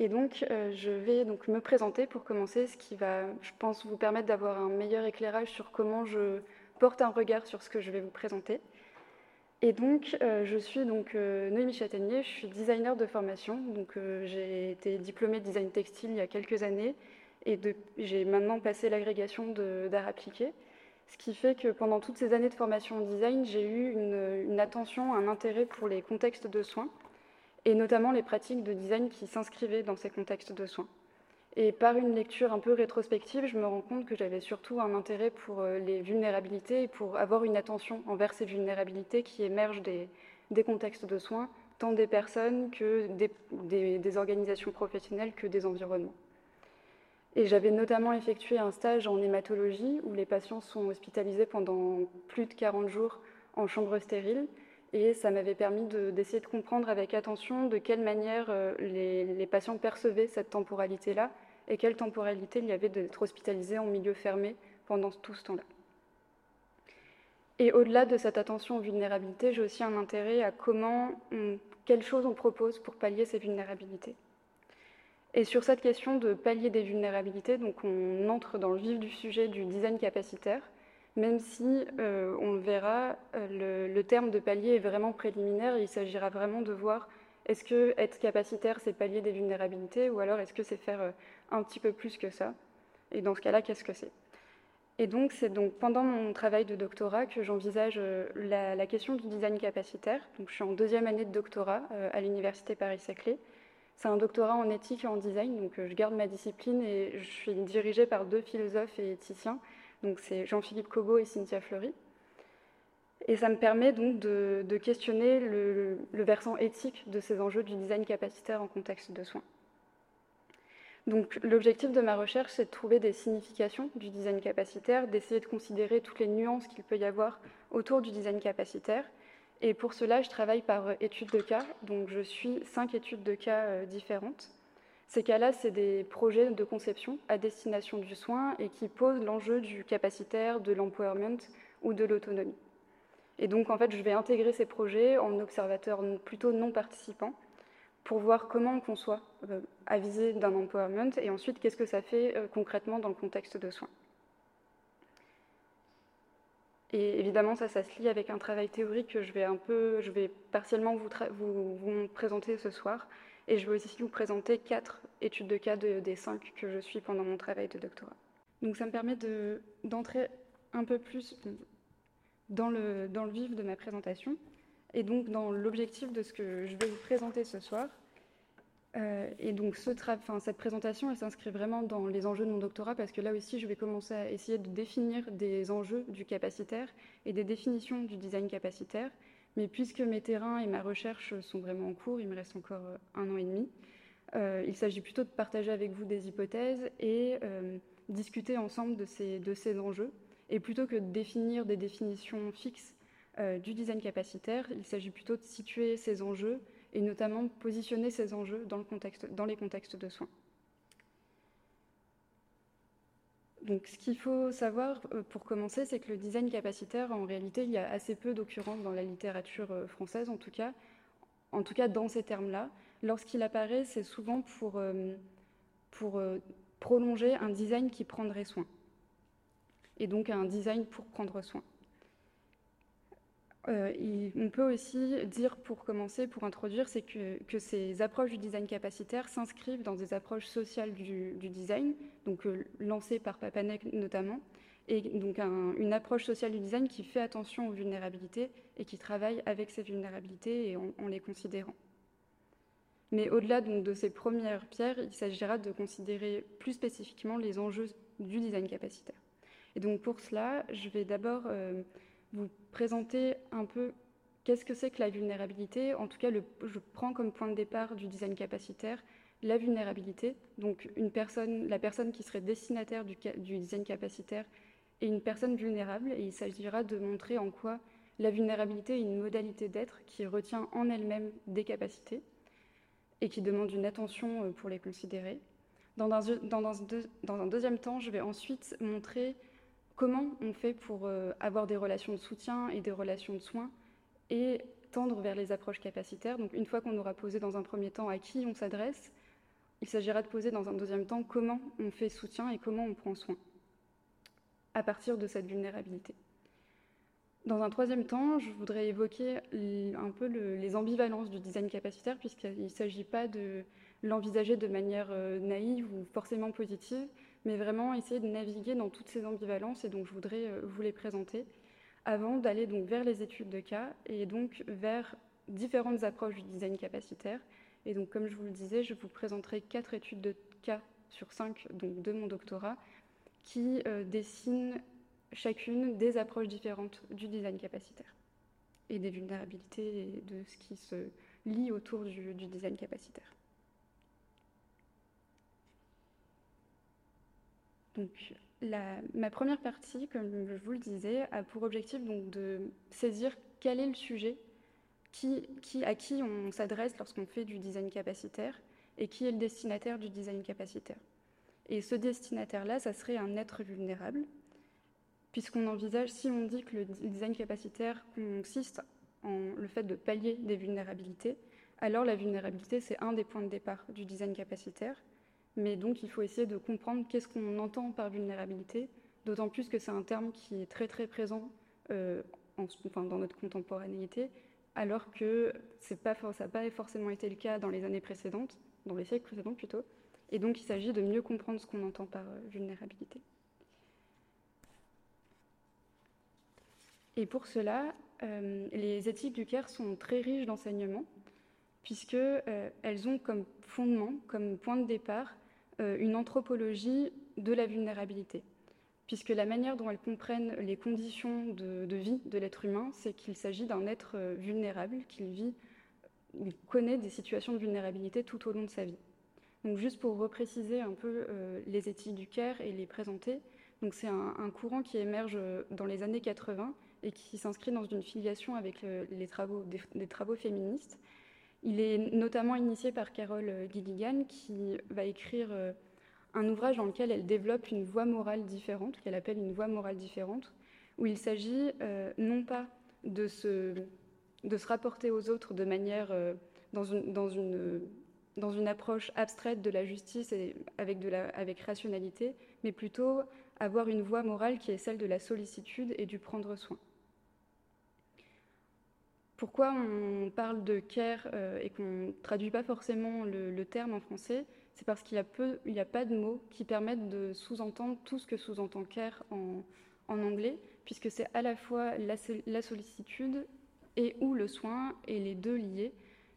Et donc, euh, je vais donc me présenter pour commencer, ce qui va, je pense, vous permettre d'avoir un meilleur éclairage sur comment je porte un regard sur ce que je vais vous présenter. Et donc, euh, je suis donc euh, Noémie Châtaignier, je suis designer de formation. Donc, j'ai été diplômée de design textile il y a quelques années et j'ai maintenant passé l'agrégation d'art appliqué. Ce qui fait que pendant toutes ces années de formation en design, j'ai eu une, une attention, un intérêt pour les contextes de soins et notamment les pratiques de design qui s'inscrivaient dans ces contextes de soins. Et par une lecture un peu rétrospective, je me rends compte que j'avais surtout un intérêt pour euh, les vulnérabilités et pour avoir une attention envers ces vulnérabilités qui émergent des, contextes de soins, tant des personnes que des, des, organisations professionnelles que des environnements. Et j'avais notamment effectué un stage en hématologie où les patients sont hospitalisés pendant plus de 40 jours en chambre stérile et ça m'avait permis d'essayer de, comprendre avec attention de quelle manière euh, les, patients percevaient cette temporalité-là et quelle temporalité il y avait d'être hospitalisé en milieu fermé pendant tout ce temps-là. Et au-delà de cette attention aux vulnérabilités, j'ai aussi un intérêt à comment, quelles choses on propose pour pallier ces vulnérabilités. Et sur cette question de pallier des vulnérabilités, donc on entre dans le vif du sujet du design capacitaire même si euh, on le verra, euh, le, terme de palier est vraiment préliminaire. Il s'agira vraiment de voir est-ce que être capacitaire, c'est pallier des vulnérabilités, ou alors est-ce que c'est faire euh, un petit peu plus que ça? Et dans ce cas-là, qu'est-ce que c'est? Et donc, c'est donc pendant mon travail de doctorat que j'envisage la, question du design capacitaire. Donc, je suis en deuxième année de doctorat à l'université Paris-Saclay. C'est un doctorat en éthique et en design, donc je garde ma discipline et je suis dirigée par deux philosophes et éthiciens donc c'est Jean-Philippe Cobo et Cynthia Fleury. Et ça me permet donc de, questionner le, versant éthique de ces enjeux du design capacitaire en contexte de soins. Donc l'objectif de ma recherche, c'est de trouver des significations du design capacitaire, d'essayer de considérer toutes les nuances qu'il peut y avoir autour du design capacitaire. Et pour cela, je travaille par études de cas. Donc je suis cinq études de cas euh, différentes. Ces cas-là, c'est des projets de conception à destination du soin et qui posent l'enjeu du capacitaire, de l'empowerment ou de l'autonomie. Et donc, en fait, je vais intégrer ces projets en observateur plutôt non participant pour voir comment on conçoit euh, d'un empowerment et ensuite qu'est-ce que ça fait euh, concrètement dans le contexte de soins. Et évidemment, ça, ça se lie avec un travail théorique que je vais un peu, je vais partiellement vous présenter ce soir, et je vais aussi vous présenter quatre études de cas des cinq que je suis pendant mon travail de doctorat. Donc ça me permet d'entrer un peu plus dans le, dans le vif de ma présentation et donc dans l'objectif de ce que je vais vous présenter ce soir. Euh, et donc ce cette présentation, elle s'inscrit vraiment dans les enjeux de mon doctorat parce que là aussi, je vais commencer à essayer de définir des enjeux du capacitaire et des définitions du design capacitaire mais puisque mes terrains et ma recherche sont vraiment en cours, il me reste encore euh, un an et demi, euh, il s'agit plutôt de partager avec vous des hypothèses et euh, discuter ensemble de ces, enjeux. Et plutôt que de définir des définitions fixes du design capacitaire, il s'agit plutôt de situer ces enjeux et notamment positionner ces enjeux dans les contextes de soins. Donc, ce qu'il faut savoir euh, pour commencer, c'est que le design capacitaire, en réalité, il y a assez peu d'occurrences dans la littérature euh, française, en tout cas, en tout cas dans ces termes-là. Lorsqu'il apparaît, c'est souvent pour, euh, pour prolonger un design qui prendrait soin, et donc un design pour prendre soin. Euh, on peut aussi dire, pour commencer, pour introduire, c'est que, ces approches du design capacitaire s'inscrivent dans des approches sociales du, design, donc euh, lancées par Papanek notamment, et donc une approche sociale du design qui fait attention aux vulnérabilités et qui travaille avec ces vulnérabilités et en, les considérant. Mais au-delà de ces premières pierres, il s'agira de considérer plus spécifiquement les enjeux du design capacitaire. Et donc pour cela, je vais d'abord euh, vous présenter un peu qu'est-ce que c'est que la vulnérabilité. En tout cas, je prends comme point de départ du design capacitaire la vulnérabilité. Donc, la personne qui serait destinataire du, design capacitaire est une personne vulnérable. Et il s'agira de montrer en quoi la vulnérabilité est une modalité d'être qui retient en elle-même des capacités et qui demande une attention euh, pour les considérer. Dans un deuxième temps, je vais ensuite montrer comment on fait pour euh, avoir des relations de soutien et des relations de soins et tendre vers les approches capacitaires. Donc une fois qu'on aura posé dans un premier temps à qui on s'adresse, il s'agira de poser dans un deuxième temps comment on fait soutien et comment on prend soin à partir de cette vulnérabilité. Dans un troisième temps, je voudrais évoquer un peu les ambivalences du design capacitaire, puisqu'il ne s'agit pas de l'envisager de manière euh, naïve ou forcément positive, mais vraiment essayer de naviguer dans toutes ces ambivalences, et donc je voudrais euh, vous les présenter avant d'aller donc vers les études de cas et donc vers différentes approches du design capacitaire. Et donc, comme je vous le disais, je vous présenterai quatre études de cas sur cinq donc de mon doctorat qui euh, dessinent chacune des approches différentes du design capacitaire et des vulnérabilités et de ce qui se lie autour du, design capacitaire. Donc, ma première partie, comme je vous le disais, a pour objectif de saisir quel est le sujet à qui on s'adresse lorsqu'on fait du design capacitaire et qui est le destinataire du design capacitaire. Et ce destinataire-là, ça serait un être vulnérable, puisqu'on envisage, si on dit que le design capacitaire consiste en le fait de pallier des vulnérabilités, alors la vulnérabilité, c'est un des points de départ du design capacitaire. Mais donc, il faut essayer de comprendre qu'est-ce qu'on entend par vulnérabilité, d'autant plus que c'est un terme qui est très très présent euh, dans notre contemporanéité, alors que pas, ça n'a pas forcément été le cas dans les années précédentes, dans les siècles précédents plutôt. Et donc, il s'agit de mieux comprendre ce qu'on entend par euh, vulnérabilité. Et pour cela, euh, les éthiques du CARE sont très riches d'enseignements, puisqu'elles euh, ont comme fondement, comme point de départ, une anthropologie de la vulnérabilité. Puisque la manière dont elles comprennent les conditions de, vie de l'être humain, c'est qu'il s'agit d'un être vulnérable, qu'il vit, il connaît des situations de vulnérabilité tout au long de sa vie. Donc juste pour repréciser un peu euh, les éthiques du CARE et les présenter, donc c'est un, courant qui émerge euh, dans les années 80 et qui s'inscrit dans une filiation avec les travaux, des, travaux féministes. Il est notamment initié par Carole Gilligan qui va écrire euh, un ouvrage dans lequel elle développe une voie morale différente, qu'elle appelle une voie morale différente, où il s'agit non pas de se, rapporter aux autres de manière dans une, approche abstraite de la justice et avec rationalité, mais plutôt avoir une voie morale qui est celle de la sollicitude et du prendre soin. Pourquoi on parle de care euh, et qu'on ne traduit pas forcément le, terme en français C'est parce qu'il n'y a, a, pas de mots qui permettent de sous-entendre tout ce que sous-entend care en, anglais, puisque c'est à la fois la, la sollicitude et ou le soin, et les deux liés.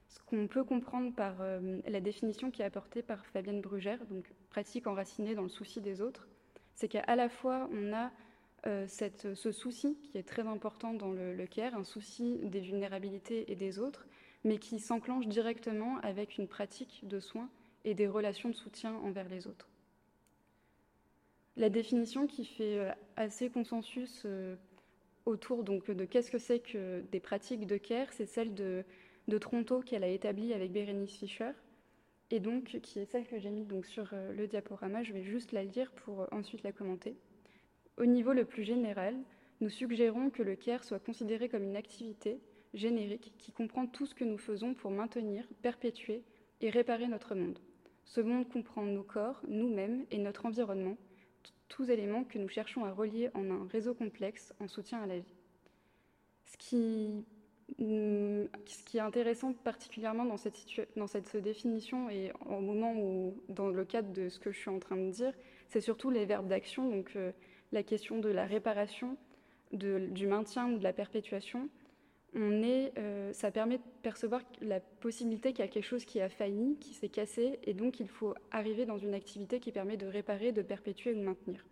Ce qu'on peut comprendre par euh, la définition qui est apportée par Fabienne Brugère, donc pratique enracinée dans le souci des autres, c'est qu'à la fois on a euh, ce souci qui est très important dans le, le, CARE, un souci des vulnérabilités et des autres, mais qui s'enclenche directement avec une pratique de soins et des relations de soutien envers les autres. La définition qui fait euh, assez consensus autour donc, de qu'est-ce que c'est que des pratiques de CARE, c'est celle de de Toronto qu'elle a établie avec Bérénice Fischer, et donc qui est celle que j'ai mise donc, sur euh, le diaporama. Je vais juste la lire pour euh, ensuite la commenter. Au niveau le plus général, nous suggérons que le CARE soit considéré comme une activité générique qui comprend tout ce que nous faisons pour maintenir, perpétuer et réparer notre monde. Ce monde comprend nos corps, nous-mêmes et notre environnement, tous éléments que nous cherchons à relier en un réseau complexe en soutien à la vie. Ce qui qui est intéressant particulièrement dans cette, dans cette définition et au moment où, dans le cadre de ce que je suis en train de dire, c'est surtout les verbes d'action, donc euh, la question de la réparation, du maintien ou de la perpétuation. On est, euh, ça permet de percevoir la possibilité qu'il y a quelque chose qui a failli, qui s'est cassé, et donc il faut arriver dans une activité qui permet de réparer, de perpétuer ou de maintenir.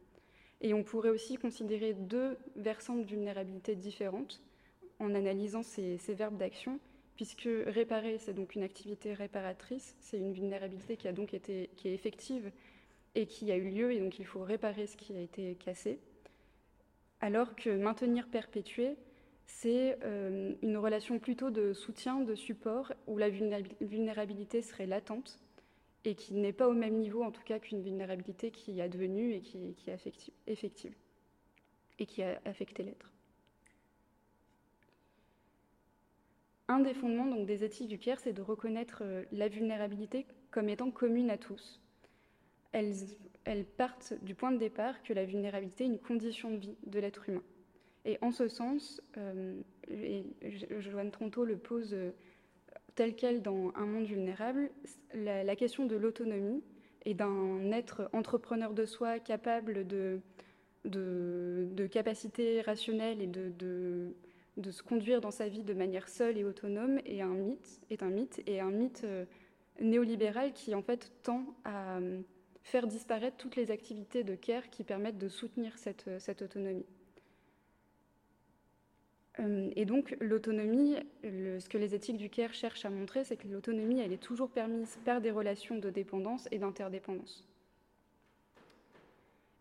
Et on pourrait aussi considérer deux versants de vulnérabilité différentes en analysant ces, verbes d'action, puisque réparer, c'est donc une activité réparatrice, c'est une vulnérabilité qui a donc été qui est effective et qui a eu lieu, et donc il faut réparer ce qui a été cassé. Alors que maintenir, perpétuer, c'est euh, une relation plutôt de soutien, de support, où la vulnérabilité serait latente et qui n'est pas au même niveau, en tout cas, qu'une vulnérabilité qui est devenue et qui, qui est effective et qui a affecté l'être. un des fondements donc, des éthiques du CARE, c'est de reconnaître euh, la vulnérabilité comme étant commune à tous. Elles, partent du point de départ que la vulnérabilité est une condition de vie de l'être humain. Et en ce sens, euh, et Joanne Tronto le pose euh, tel quel dans Un monde vulnérable, la, question de l'autonomie et d'un être entrepreneur de soi capable de, de, de capacités rationnelles et de, se conduire dans sa vie de manière seule et autonome est un mythe, est un mythe et un mythe euh, néolibéral qui en fait tend à faire disparaître toutes les activités de care qui permettent de soutenir cette, cette autonomie. Euh, et donc l'autonomie, ce que les éthiques du CARE cherchent à montrer, c'est que l'autonomie, elle est toujours permise par des relations de dépendance et d'interdépendance.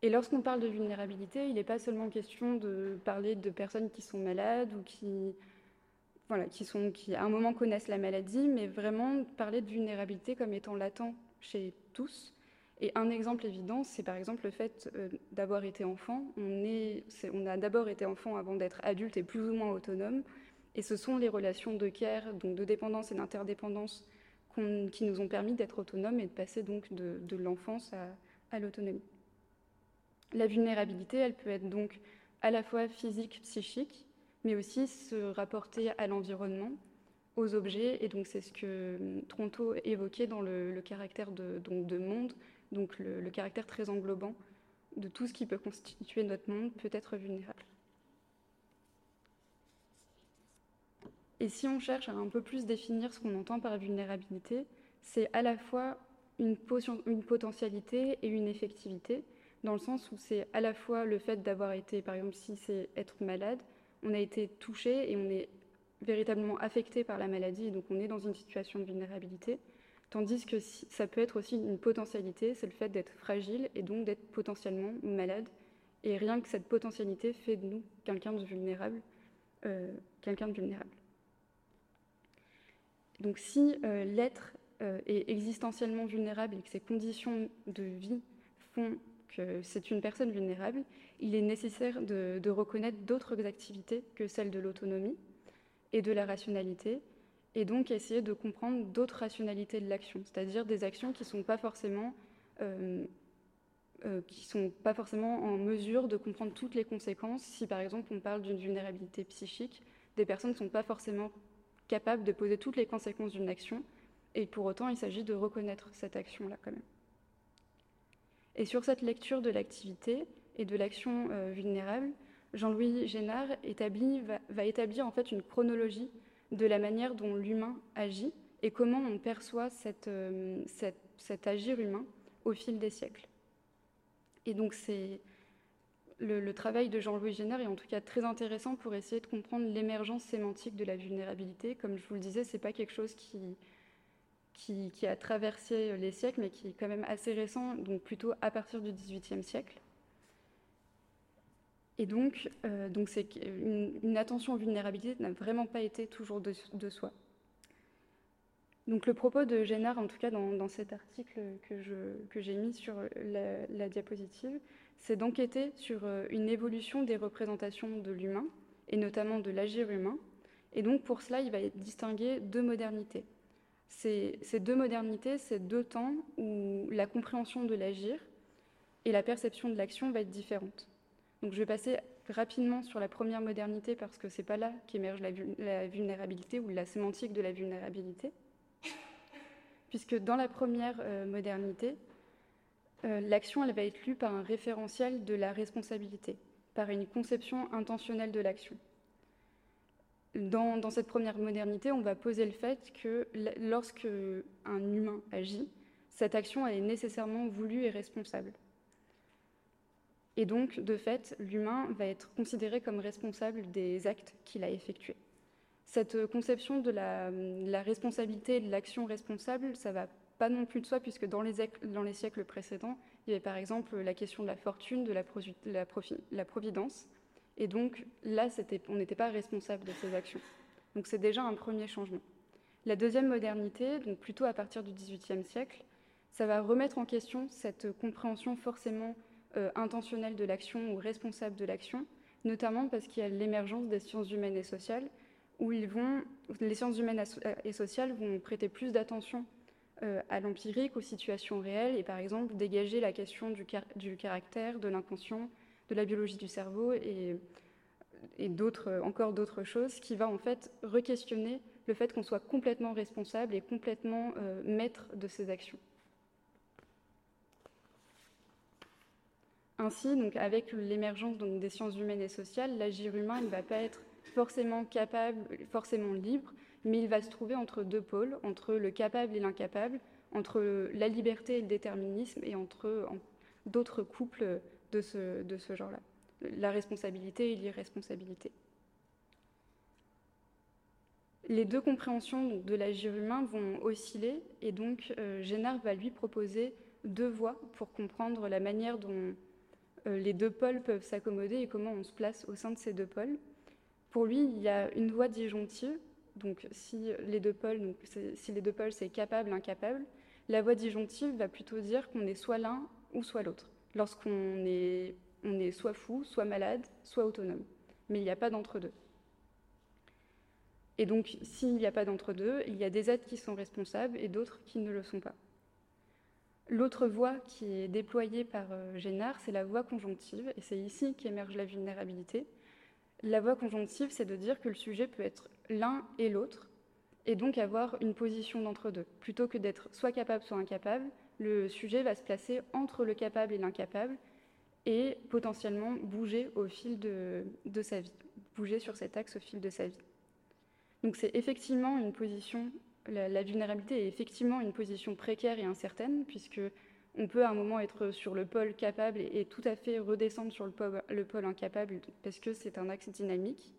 Et lorsqu'on parle de vulnérabilité, il n'est pas seulement question de parler de personnes qui sont malades ou qui, voilà, qui, sont, qui à un moment connaissent la maladie, mais vraiment parler de vulnérabilité comme étant latent chez tous et un exemple évident, c'est par exemple le fait euh, d'avoir été enfant. On, a d'abord été enfant avant d'être adulte et plus ou moins autonome. Et ce sont les relations de care, donc de dépendance et d'interdépendance, qui nous ont permis d'être autonomes et de passer donc de, l'enfance à, l'autonomie. La vulnérabilité, elle peut être donc à la fois physique, psychique, mais aussi se rapporter à l'environnement, aux objets. Et donc c'est ce que hum, Tronto évoquait dans le, caractère donc de monde, donc le, caractère très englobant de tout ce qui peut constituer notre monde peut être vulnérable. Et si on cherche à un peu plus définir ce qu'on entend par vulnérabilité, c'est à la fois une, une, potentialité et une effectivité, dans le sens où c'est à la fois le fait d'avoir été, par exemple, si c'est être malade, on a été touché et on est véritablement affecté par la maladie, donc on est dans une situation de vulnérabilité, Tandis que ça peut être aussi une potentialité, c'est le fait d'être fragile et donc d'être potentiellement malade. Et rien que cette potentialité fait de nous quelqu'un de vulnérable. Euh. Donc si euh, l'être euh, est existentiellement vulnérable et que ses conditions de vie font que c'est une personne vulnérable, il est nécessaire de, de reconnaître d'autres activités que celles de l'autonomie et de la rationalité, et donc essayer de comprendre d'autres rationalités de l'action, c'est-à-dire des actions qui ne sont pas forcément euh, euh, qui sont pas forcément en mesure de comprendre toutes les conséquences. Si par exemple on parle d'une vulnérabilité psychique, des personnes ne sont pas forcément capables de poser toutes les conséquences d'une action, et pour autant il s'agit de reconnaître cette action-là quand même. Et sur cette lecture de l'activité et de l'action euh, vulnérable, Jean-Louis Génard établit, va, va établir en fait une chronologie de la manière dont l'humain agit et comment on perçoit euh, cet agir humain au fil des siècles. Et donc c'est le, travail de Jean-Louis Génère est en tout cas très intéressant pour essayer de comprendre l'émergence sémantique de la vulnérabilité. Comme je vous le disais, c'est pas quelque chose qui, qui, qui, a traversé les siècles, mais qui est quand même assez récent, donc plutôt à partir du XVIIIe siècle. Et donc, euh, donc c'est une, attention aux vulnérabilités n'a vraiment pas été toujours de, soi. Donc le propos de Génard, en tout cas dans, cet article que, que j'ai mis sur la, diapositive, c'est d'enquêter sur euh, une évolution des représentations de l'humain, et notamment de l'agir humain. Et donc pour cela, il va distinguer deux modernités. Ces deux modernités, c'est deux temps où la compréhension de l'agir et la perception de l'action va être différente. Donc je vais passer rapidement sur la première modernité parce que c'est pas là qu'émerge la, vulnérabilité ou la sémantique de la vulnérabilité. Puisque dans la première euh, modernité, euh, l'action va être lue par un référentiel de la responsabilité, par une conception intentionnelle de l'action. Dans, cette première modernité, on va poser le fait que lorsque un humain agit, cette action est nécessairement voulue et responsable. Et donc, de fait, l'humain va être considéré comme responsable des actes qu'il a effectués. Cette conception de la, responsabilité et de l'action responsable, ça va pas non plus de soi, puisque dans les, siècles précédents, il y avait par exemple la question de la fortune, de la, la providence. Et donc là, on n'était pas responsable de ces actions. Donc c'est déjà un premier changement. La deuxième modernité, donc plutôt à partir du XVIIIe siècle, ça va remettre en question cette compréhension forcément euh, intentionnel de l'action ou responsable de l'action, notamment parce qu'il y a l'émergence des sciences humaines et sociales, où les sciences humaines et sociales vont prêter plus d'attention à l'empirique, aux situations réelles, et par exemple dégager la question du, caractère, de l'inconscient, de la biologie du cerveau et, et d'autres, encore d'autres choses, qui va en fait re-questionner le fait qu'on soit complètement responsable et complètement maître de ses actions. Ainsi, donc, avec l'émergence des sciences humaines et sociales, l'agir humain ne va pas être forcément capable, forcément libre, mais il va se trouver entre deux pôles, entre le capable et l'incapable, entre la liberté et le déterminisme, et entre d'autres couples de ce, genre-là, la responsabilité et l'irresponsabilité. Les deux compréhensions de l'agir humain vont osciller, et donc euh, Génard va lui proposer deux voies pour comprendre la manière dont les deux pôles peuvent s'accommoder et comment on se place au sein de ces deux pôles. Pour lui, il y a une voie disjonctive, donc si les deux pôles, donc si les deux pôles c'est capable, incapable, la voie disjonctive va plutôt dire qu'on est soit l'un ou soit l'autre, lorsqu'on est, on est soit fou, soit malade, soit autonome. Mais il n'y a pas d'entre-deux. Et donc, s'il n'y a pas d'entre-deux, il y a des êtres qui sont responsables et d'autres qui ne le sont pas. L'autre voie qui est déployée par euh, Génard, c'est la voie conjonctive, et c'est ici qu'émerge la vulnérabilité. La voie conjonctive, c'est de dire que le sujet peut être l'un et l'autre, et donc avoir une position d'entre-deux. Plutôt que d'être soit capable, soit incapable, le sujet va se placer entre le capable et l'incapable, et potentiellement bouger au fil de, de sa vie, bouger sur cet axe au fil de sa vie. Donc c'est effectivement une position la, vulnérabilité est effectivement une position précaire et incertaine, puisque on peut à un moment être sur le pôle capable et, tout à fait redescendre sur le pôle, le pôle incapable, parce que c'est un axe dynamique.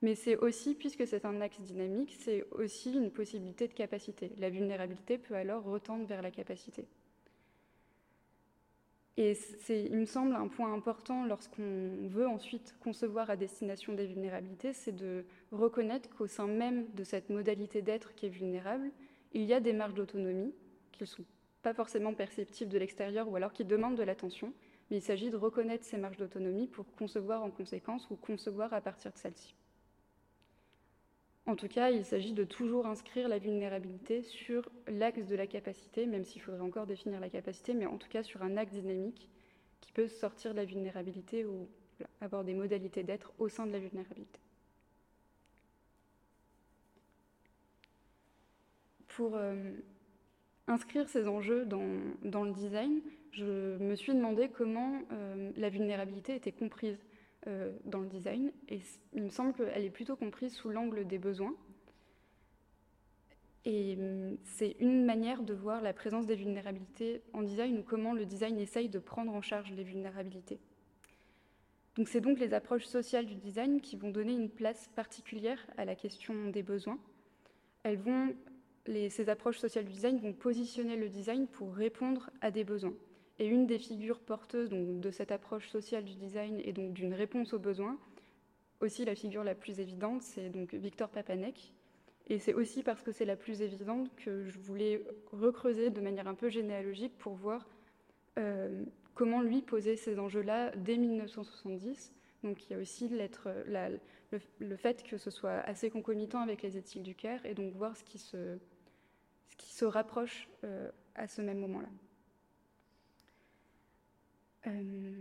Mais c'est aussi, puisque c'est un axe dynamique, c'est aussi une possibilité de capacité. La vulnérabilité peut alors retendre vers la capacité. Et c'est, il me semble, un point important lorsqu'on veut ensuite concevoir à destination des vulnérabilités, c'est de reconnaître qu'au sein même de cette modalité d'être qui est vulnérable, il y a des marges d'autonomie qui ne sont pas forcément perceptibles de l'extérieur ou alors qui demandent de l'attention, mais il s'agit de reconnaître ces marges d'autonomie pour concevoir en conséquence ou concevoir à partir de celles-ci. En tout cas, il s'agit de toujours inscrire la vulnérabilité sur l'axe de la capacité, même s'il faudrait encore définir la capacité, mais en tout cas sur un axe dynamique qui peut sortir de la vulnérabilité ou avoir des modalités d'être au sein de la vulnérabilité. Pour euh, inscrire ces enjeux dans, le design, je me suis demandé comment euh, la vulnérabilité était comprise euh, dans le design. Et il me semble qu'elle est plutôt comprise sous l'angle des besoins. Et hum, c'est une manière de voir la présence des vulnérabilités en design ou comment le design essaye de prendre en charge les vulnérabilités. Donc c'est donc les approches sociales du design qui vont donner une place particulière à la question des besoins. Elles vont, ces approches sociales du design vont positionner le design pour répondre à des besoins. Et une des figures porteuses de cette approche sociale du design et donc d'une réponse aux besoins, aussi la figure la plus évidente, c'est donc Victor Papanek. Et c'est aussi parce que c'est la plus évidente que je voulais recreuser de manière un peu généalogique pour voir euh, comment lui posait ces enjeux-là dès 1970. Donc il y a aussi le, fait que ce soit assez concomitant avec les éthiques du Caire et donc voir ce qui se, ce qui se rapproche euh, à ce même moment-là. Euh,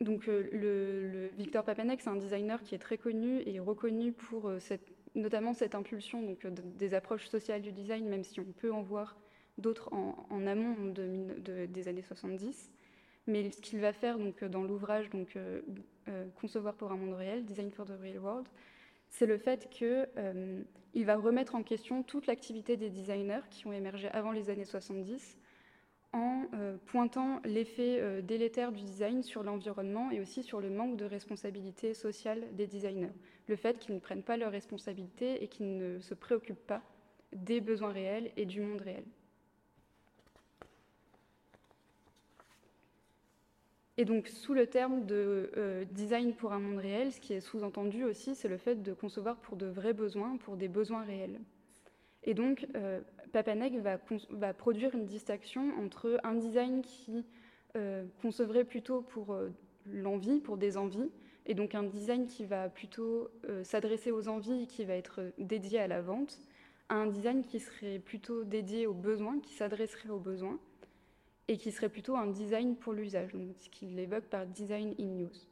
donc euh, le, Victor Papanek, c'est un designer qui est très connu et reconnu pour euh, notamment cette impulsion donc, des approches sociales du design, même si on peut en voir d'autres en, amont de, des années 70. Mais ce qu'il va faire donc, dans l'ouvrage Concevoir pour un monde réel, Design for the Real World, c'est le fait qu'il va remettre en question toute l'activité des designers qui ont émergé avant les années 70 en euh, pointant l'effet euh, délétère du design sur l'environnement et aussi sur le manque de responsabilité sociale des designers. Le fait qu'ils ne prennent pas leurs responsabilités et qu'ils ne se préoccupent pas des besoins réels et du monde réel. Et donc, sous le terme de euh, design pour un monde réel, ce qui est sous-entendu aussi, c'est le fait de concevoir pour de vrais besoins, pour des besoins réels. Et donc, euh, Papanek va, produire une distinction entre un design qui euh, concevrait plutôt pour euh, l'envie, pour des envies, et donc un design qui va plutôt s'adresser aux envies, qui va être dédié à la vente, un design qui serait plutôt dédié aux besoins, qui s'adresserait aux besoins, et qui serait plutôt un design pour l'usage, ce qu'il évoque par design in use.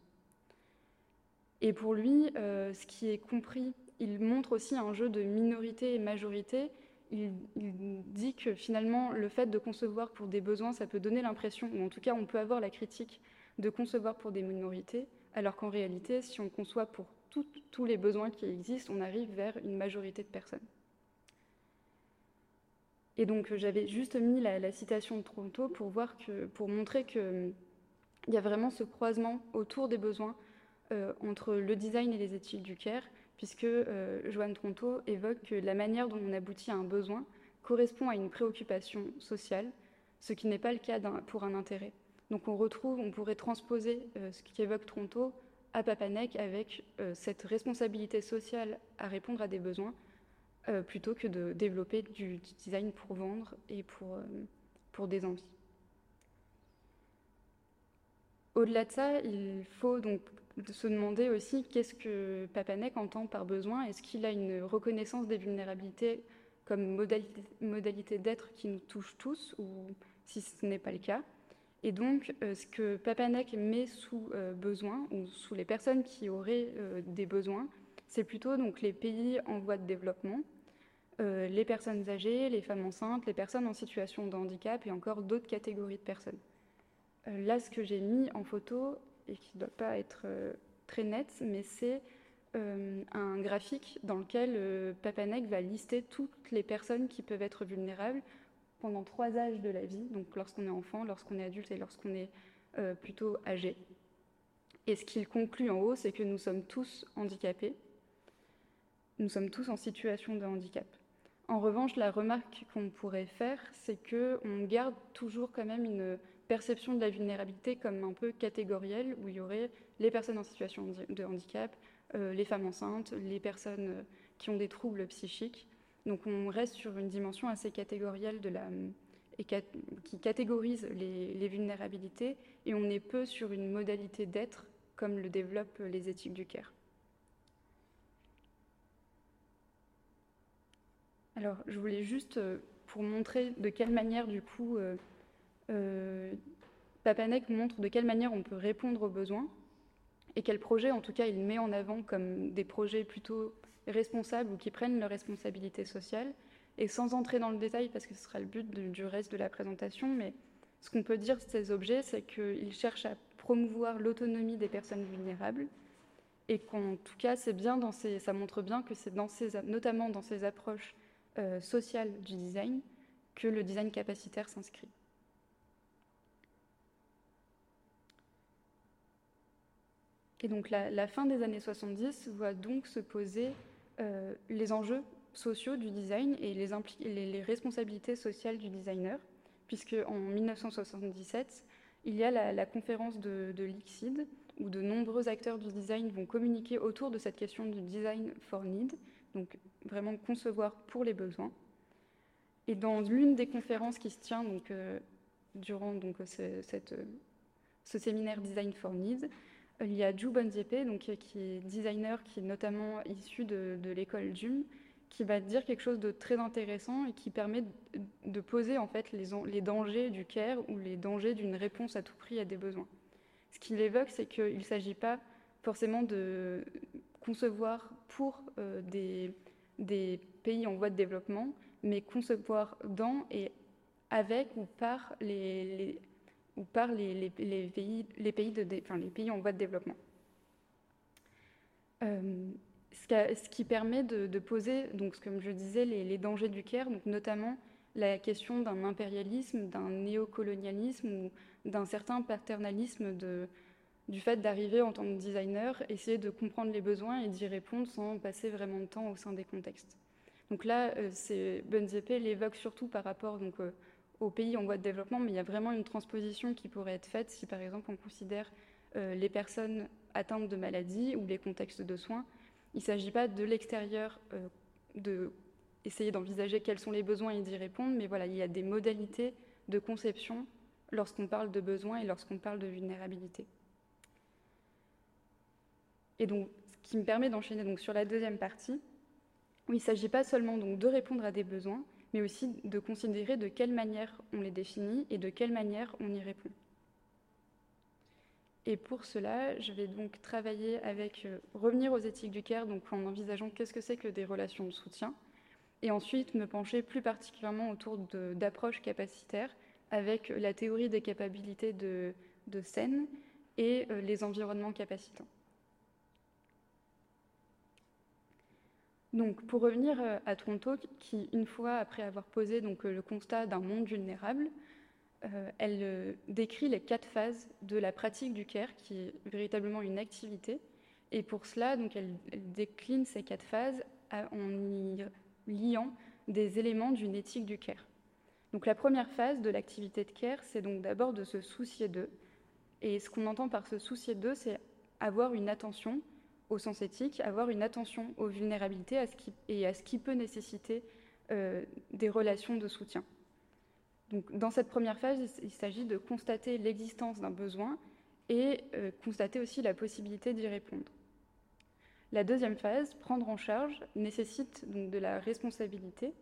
Et pour lui, euh, ce qui est compris, il montre aussi un jeu de minorité et majorité. Il, dit que finalement, le fait de concevoir pour des besoins, ça peut donner l'impression, ou en tout cas, on peut avoir la critique de concevoir pour des minorités, alors qu'en réalité, si on conçoit pour tous les besoins qui existent, on arrive vers une majorité de personnes. Et donc j'avais juste mis la, citation de Toronto pour, voir que, pour montrer qu'il y a vraiment ce croisement autour des besoins euh, entre le design et les études du CARE, puisque euh, Joanne Tronto évoque que la manière dont on aboutit à un besoin correspond à une préoccupation sociale, ce qui n'est pas le cas pour un intérêt. Donc on retrouve, on pourrait transposer euh, ce qu'évoque Tronto à Papanek avec cette responsabilité sociale à répondre à des besoins, euh, plutôt que de développer du, design pour vendre et pour, euh, pour des envies. Au-delà de ça, il faut donc se demander aussi qu'est-ce que Papanek entend par besoin. Est-ce qu'il a une reconnaissance des vulnérabilités comme modalité, d'être qui nous touche tous, ou si ce n'est pas le cas? Et donc, euh, ce que Papanek met sous besoin, ou sous les personnes qui auraient des besoins, c'est plutôt donc les pays en voie de développement, euh, les personnes âgées, les femmes enceintes, les personnes en situation de handicap et encore d'autres catégories de personnes. Euh, là, ce que j'ai mis en photo, et qui ne doit pas être euh, très net, mais c'est un graphique dans lequel Papanek va lister toutes les personnes qui peuvent être vulnérables pendant trois âges de la vie, donc lorsqu'on est enfant, lorsqu'on est adulte et lorsqu'on est plutôt âgé. Et ce qu'il conclut en haut, c'est que nous sommes tous handicapés, nous sommes tous en situation de handicap. En revanche, la remarque qu'on pourrait faire, c'est qu'on garde toujours quand même une perception de la vulnérabilité comme un peu catégorielle, où il y aurait les personnes en situation de handicap, euh, les femmes enceintes, les personnes euh, qui ont des troubles psychiques. Donc on reste sur une dimension assez catégorielle de la, et qui catégorise les, vulnérabilités, et on est peu sur une modalité d'être comme le développent les éthiques du CARE. Alors, je voulais juste, euh, pour montrer de quelle manière, du coup, euh, euh, Papanek montre de quelle manière on peut répondre aux besoins et quels projets, en tout cas, il met en avant comme des projets plutôt responsables ou qui prennent leurs responsabilités sociales. Et sans entrer dans le détail, parce que ce sera le but du reste de la présentation, mais ce qu'on peut dire de ces objets, c'est qu'ils cherchent à promouvoir l'autonomie des personnes vulnérables, et qu'en tout cas, c'est bien dans ces, ça montre bien que c'est dans ces, notamment dans ces approches euh, social du design que le design capacitaire s'inscrit. Et donc la, fin des années 70 voit donc se poser euh, les enjeux sociaux du design et les, responsabilités sociales du designer, puisque en 1977, il y a la, conférence de, de l'ICSID, où de nombreux acteurs du design vont communiquer autour de cette question du design for need, donc vraiment concevoir pour les besoins. Et dans l'une des conférences qui se tient donc, euh, durant donc, ce, cette, ce, séminaire Design for Needs, il y a Ju Bonziepe, donc, qui est designer, qui est notamment issu de, l'école DUM, qui va dire quelque chose de très intéressant et qui permet de, poser en fait les, dangers du care ou les dangers d'une réponse à tout prix à des besoins. Ce qu'il évoque, c'est qu'il ne s'agit pas forcément de, concevoir pour euh, des, pays en voie de développement, mais concevoir dans et avec ou par les, ou par les, pays, en voie de développement. Euh, ce, qui permet de, poser, donc, comme je disais, les, dangers du CARE, donc notamment la question d'un impérialisme, d'un néocolonialisme ou d'un certain paternalisme du fait d'arriver en tant que designer, essayer de comprendre les besoins et d'y répondre sans passer vraiment de temps au sein des contextes. Donc là, euh, c'est l'évoque surtout par rapport donc, euh, aux pays en voie de développement, mais il y a vraiment une transposition qui pourrait être faite si par exemple on considère euh, les personnes atteintes de maladies ou les contextes de soins. Il ne s'agit pas de l'extérieur de essayer d'envisager quels sont les besoins et d'y répondre, mais voilà, il y a des modalités de conception lorsqu'on parle de besoins et lorsqu'on parle de vulnérabilité. Et donc, ce qui me permet d'enchaîner donc sur la deuxième partie, où il ne s'agit pas seulement donc de répondre à des besoins, mais aussi de considérer de quelle manière on les définit et de quelle manière on y répond. Et pour cela, je vais donc travailler avec euh, revenir aux éthiques du CARE, donc en envisageant qu'est-ce que c'est que des relations de soutien, et ensuite me pencher plus particulièrement autour d'approches capacitaires avec la théorie des capacités de, de scène et euh, les environnements capacitants. Donc, pour revenir euh, à Toronto, qui, une fois après avoir posé donc, le constat d'un monde vulnérable, euh, elle euh, décrit les quatre phases de la pratique du CARE, qui est véritablement une activité. Et pour cela, donc, elle, décline ces quatre phases en y liant des éléments d'une éthique du CARE. Donc la première phase de l'activité de CARE, c'est donc d'abord de se soucier d'eux. Et ce qu'on entend par se soucier d'eux, c'est avoir une attention au sens éthique, avoir une attention aux vulnérabilités et à ce qui peut nécessiter euh, des relations de soutien. Donc, dans cette première phase, il s'agit de constater l'existence d'un besoin et euh, constater aussi la possibilité d'y répondre. La deuxième phase, prendre en charge, nécessite donc de la responsabilité.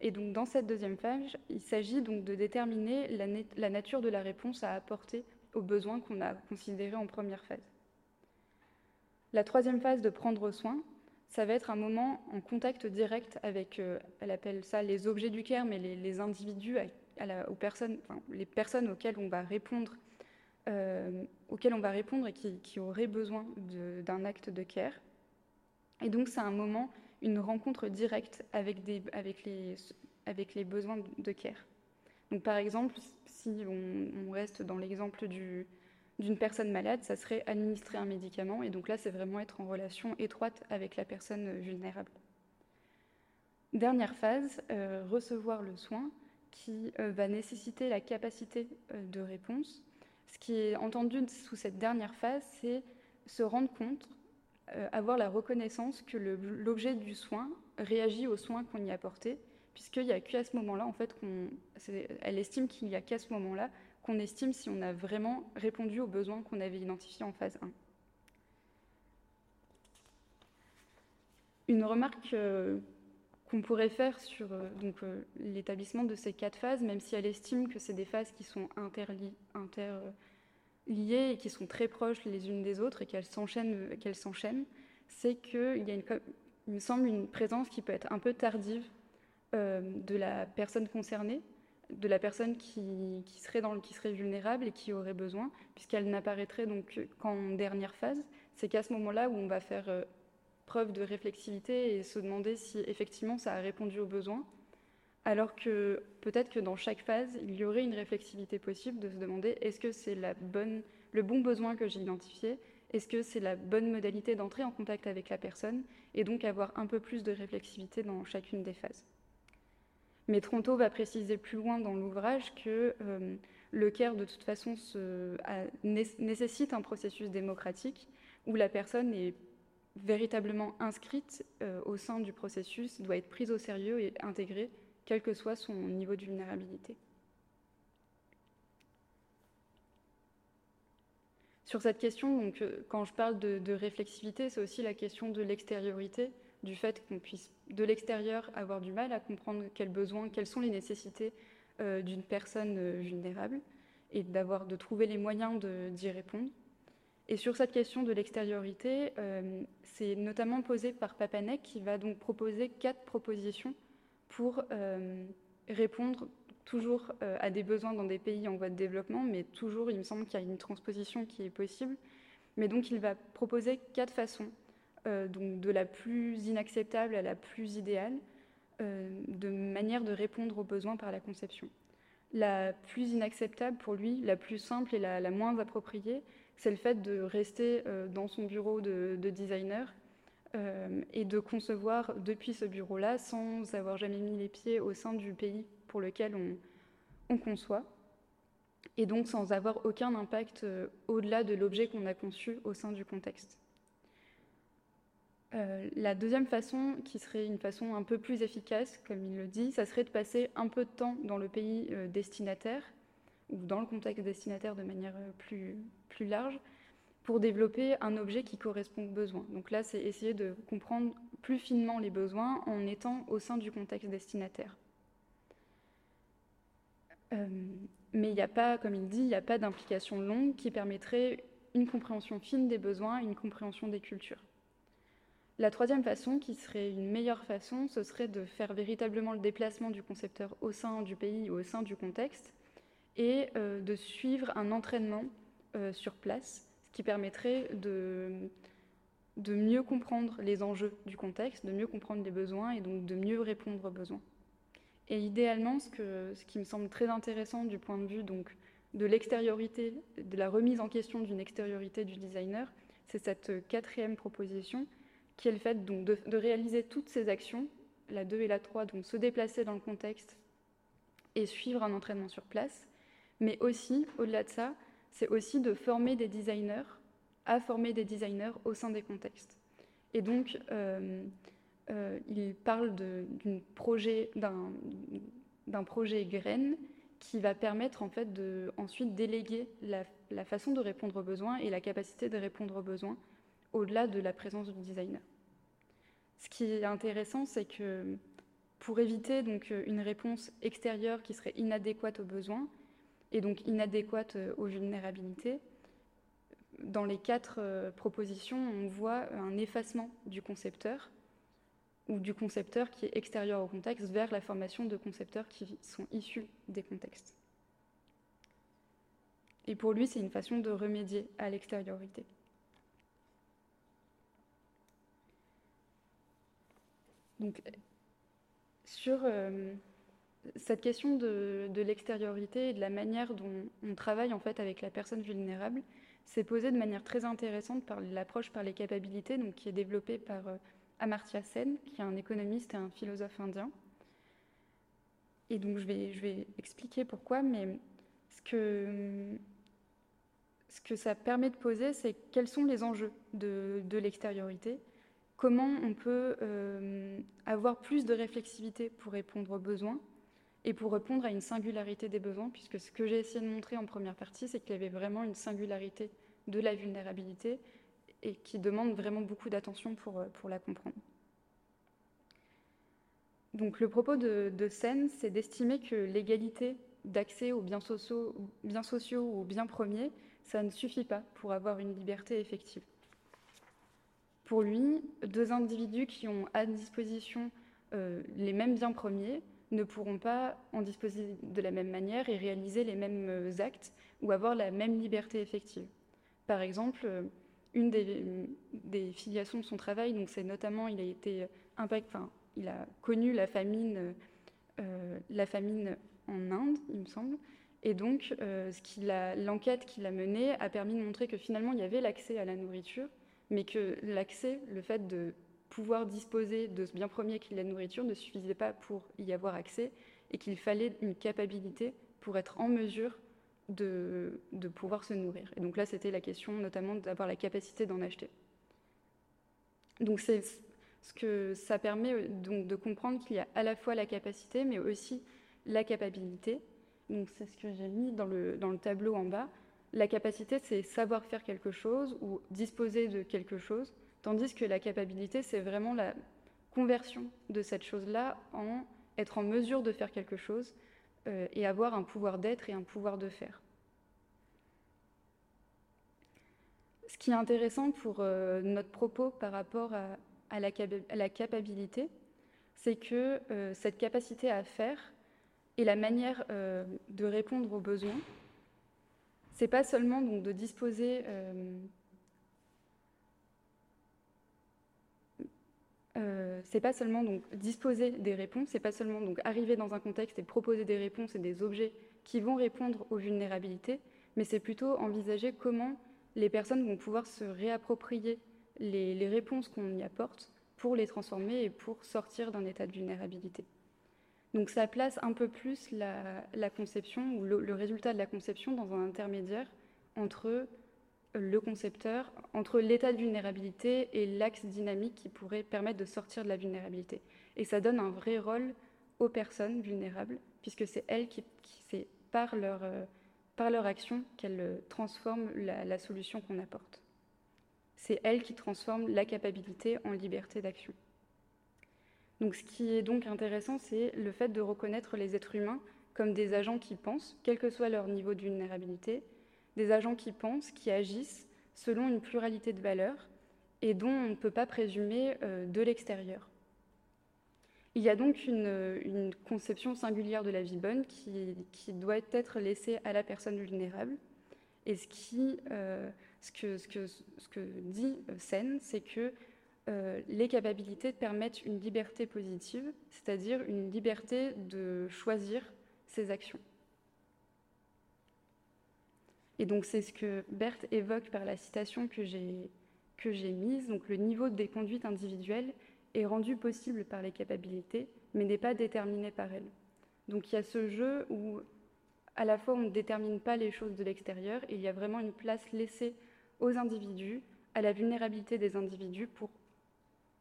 Et donc dans cette deuxième phase, il s'agit donc de déterminer la, la, nature de la réponse à apporter aux besoins qu'on a considérés en première phase. La troisième phase de prendre soin, ça va être un moment en contact direct avec, euh, elle appelle ça les objets du care, mais les, individus aux personnes, les personnes auxquelles on va répondre, euh, on va répondre et qui, auraient besoin d'un acte de care. Et donc c'est un moment, une rencontre directe avec, les, besoins de care. Donc par exemple, si on, reste dans l'exemple d'une personne malade, ça serait administrer un médicament. Et donc là, c'est vraiment être en relation étroite avec la personne vulnérable. Dernière phase, euh, recevoir le soin qui euh, va nécessiter la capacité euh, de réponse. Ce qui est entendu sous cette dernière phase, c'est se rendre compte, avoir la reconnaissance que l'objet du soin réagit aux soins qu'on y a apportés, puisqu'il n'y a qu'à ce moment-là, en fait, elle estime qu'il n'y a qu'à ce moment-là qu'on estime si on a vraiment répondu aux besoins qu'on avait identifiés en phase 1. Une remarque qu'on pourrait faire sur euh, euh, l'établissement de ces quatre phases, même si elle estime que c'est des phases qui sont interliées et qui sont très proches les unes des autres et qu'elles s'enchaînent, c'est qu'il y a, une, me semble, une présence qui peut être un peu tardive euh, de la personne concernée, de la personne qui, serait vulnérable et qui aurait besoin, puisqu'elle n'apparaîtrait donc qu'en dernière phase. C'est qu'à ce moment-là où on va faire preuve de réflexivité et se demander si effectivement ça a répondu aux besoins, alors que peut-être que dans chaque phase, il y aurait une réflexivité possible de se demander est-ce que c'est le bon besoin que j'ai identifié, est-ce que c'est la bonne modalité d'entrer en contact avec la personne, et donc avoir un peu plus de réflexivité dans chacune des phases? Mais Tronto va préciser plus loin dans l'ouvrage que euh, le CARE, de toute façon, nécessite un processus démocratique où la personne est véritablement inscrite euh, au sein du processus doit être prise au sérieux et intégrée, quel que soit son niveau de vulnérabilité. Sur cette question, euh, quand je parle de, réflexivité, c'est aussi la question de l'extériorité, du fait qu'on puisse de l'extérieur avoir du mal à comprendre quels besoins, quelles sont les nécessités euh, d'une personne vulnérable, et d'avoir de trouver les moyens d'y répondre. Et sur cette question de l'extériorité, euh, c'est notamment posé par Papanek qui va donc proposer quatre propositions pour euh, répondre toujours euh, à des besoins dans des pays en voie de développement, mais toujours, il me semble qu'il y a une transposition qui est possible. Mais donc, il va proposer quatre façons, donc de la plus inacceptable à la plus idéale, de manière de répondre aux besoins par la conception. La plus inacceptable pour lui, la plus simple et la moins appropriée, c'est le fait de rester euh, dans son bureau de, designer euh, et de concevoir depuis ce bureau-là sans avoir jamais mis les pieds au sein du pays pour lequel on, conçoit, et donc sans avoir aucun impact euh, au-delà de l'objet qu'on a conçu au sein du contexte. La deuxième façon, qui serait une façon un peu plus efficace, comme il le dit, ça serait de passer un peu de temps dans le pays destinataire ou dans le contexte destinataire de manière euh, plus, large, pour développer un objet qui correspond aux besoins. Donc là, c'est essayer de comprendre plus finement les besoins en étant au sein du contexte destinataire. Euh, mais il n'y a pas, comme il dit, il n'y a pas d'implication longue qui permettrait une compréhension fine des besoins, une compréhension des cultures. La troisième façon, qui serait une meilleure façon, ce serait de faire véritablement le déplacement du concepteur au sein du pays ou au sein du contexte et euh, de suivre un entraînement euh, sur place, ce qui permettrait de, mieux comprendre les enjeux du contexte, de mieux comprendre les besoins et donc de mieux répondre aux besoins. Et idéalement, ce, qui me semble très intéressant du point de vue donc, de l'extériorité, de la remise en question d'une extériorité du designer, c'est cette quatrième proposition qui est le fait donc, de, réaliser toutes ces actions, la 2 et la 3, donc se déplacer dans le contexte et suivre un entraînement sur place, mais aussi, au-delà de ça, c'est aussi de former des designers à former des designers au sein des contextes. Et donc, euh, euh, il parle d'un projet, projet graine qui va permettre en fait de ensuite déléguer la, façon de répondre aux besoins et la capacité de répondre aux besoins au-delà de la présence du designer. Ce qui est intéressant, c'est que pour éviter donc une réponse extérieure qui serait inadéquate aux besoins et donc inadéquate aux vulnérabilités, dans les quatre euh, propositions, on voit un effacement du concepteur ou du concepteur qui est extérieur au contexte vers la formation de concepteurs qui sont issus des contextes. Et pour lui, c'est une façon de remédier à l'extériorité. Donc, sur euh, cette question de, l'extériorité et de la manière dont on travaille en fait avec la personne vulnérable, c'est posé de manière très intéressante par l'approche par les capacités, donc qui est développée par euh, Amartya Sen, qui est un économiste et un philosophe indien. Et donc je vais, expliquer pourquoi, mais ce que, ce que ça permet de poser, c'est quels sont les enjeux de, de l'extériorité, comment on peut euh, avoir plus de réflexivité pour répondre aux besoins et pour répondre à une singularité des besoins, puisque ce que j'ai essayé de montrer en première partie, c'est qu'il y avait vraiment une singularité de la vulnérabilité et qui demande vraiment beaucoup d'attention pour, euh, la comprendre. Donc le propos de, de Sen, c'est d'estimer que l'égalité d'accès aux biens sociaux, biens sociaux ou aux biens premiers, ça ne suffit pas pour avoir une liberté effective. Pour lui, deux individus qui ont à disposition euh, les mêmes biens premiers ne pourront pas en disposer de la même manière et réaliser les mêmes euh, actes ou avoir la même liberté effective. Par exemple, euh, une des, filiations de son travail, donc c'est notamment, il a été enfin, il a connu la famine, en Inde, il me semble, et donc l'enquête qu'il a menée a permis de montrer que finalement il y avait l'accès à la nourriture, mais que l'accès, le fait de pouvoir disposer de ce bien premier qui est la nourriture ne suffisait pas pour y avoir accès et qu'il fallait une capacité pour être en mesure de, pouvoir se nourrir. Et donc là, c'était la question notamment d'avoir la capacité d'en acheter. Donc c'est ce que ça permet donc de comprendre qu'il y a à la fois la capacité, mais aussi la capacité. Donc c'est ce que j'ai mis dans le tableau en bas. La capacité, c'est savoir faire quelque chose ou disposer de quelque chose. Tandis que la capacité, c'est vraiment la conversion de cette chose-là en être en mesure de faire quelque chose euh, et avoir un pouvoir d'être et un pouvoir de faire. Ce qui est intéressant pour euh, notre propos par rapport à, la, capacité, c'est que euh, cette capacité à faire et la manière de répondre aux besoins, c'est pas seulement donc de disposer euh, Euh, pas seulement disposer des réponses, c'est pas seulement donc arriver dans un contexte et proposer des réponses et des objets qui vont répondre aux vulnérabilités, mais c'est plutôt envisager comment les personnes vont pouvoir se réapproprier les réponses qu'on y apporte pour les transformer et pour sortir d'un état de vulnérabilité. Donc ça place un peu plus la, conception ou le, résultat de la conception dans un intermédiaire entre le concepteur entre l'état de vulnérabilité et l'axe dynamique qui pourrait permettre de sortir de la vulnérabilité. Et ça donne un vrai rôle aux personnes vulnérables, puisque c'est elles qui, c'est par leur, euh, par leur action qu'elles transforment la, la solution qu'on apporte. c'est elle qui transforme la capacité en liberté d'action. Ce qui est donc intéressant, c'est le fait de reconnaître les êtres humains comme des agents qui pensent, quel que soit leur niveau de vulnérabilité, des agents qui pensent, qui agissent selon une pluralité de valeurs et dont on ne peut pas présumer euh, de l'extérieur. Il y a donc une, conception singulière de la vie bonne qui, doit être laissée à la personne vulnérable. Et ce, qui, euh, que, dit Sen, c'est que les capacités permettent une liberté positive, c'est-à-dire une liberté de choisir ses actions. Et donc c'est ce que Berthe évoque par la citation que j'ai que j'ai mise. Donc le niveau des conduites individuelles est rendu possible par les capacités, mais n'est pas déterminé par elles. Donc il y a ce jeu où à la fois on ne détermine pas les choses de l'extérieur et il y a vraiment une place laissée aux individus, à la vulnérabilité des individus pour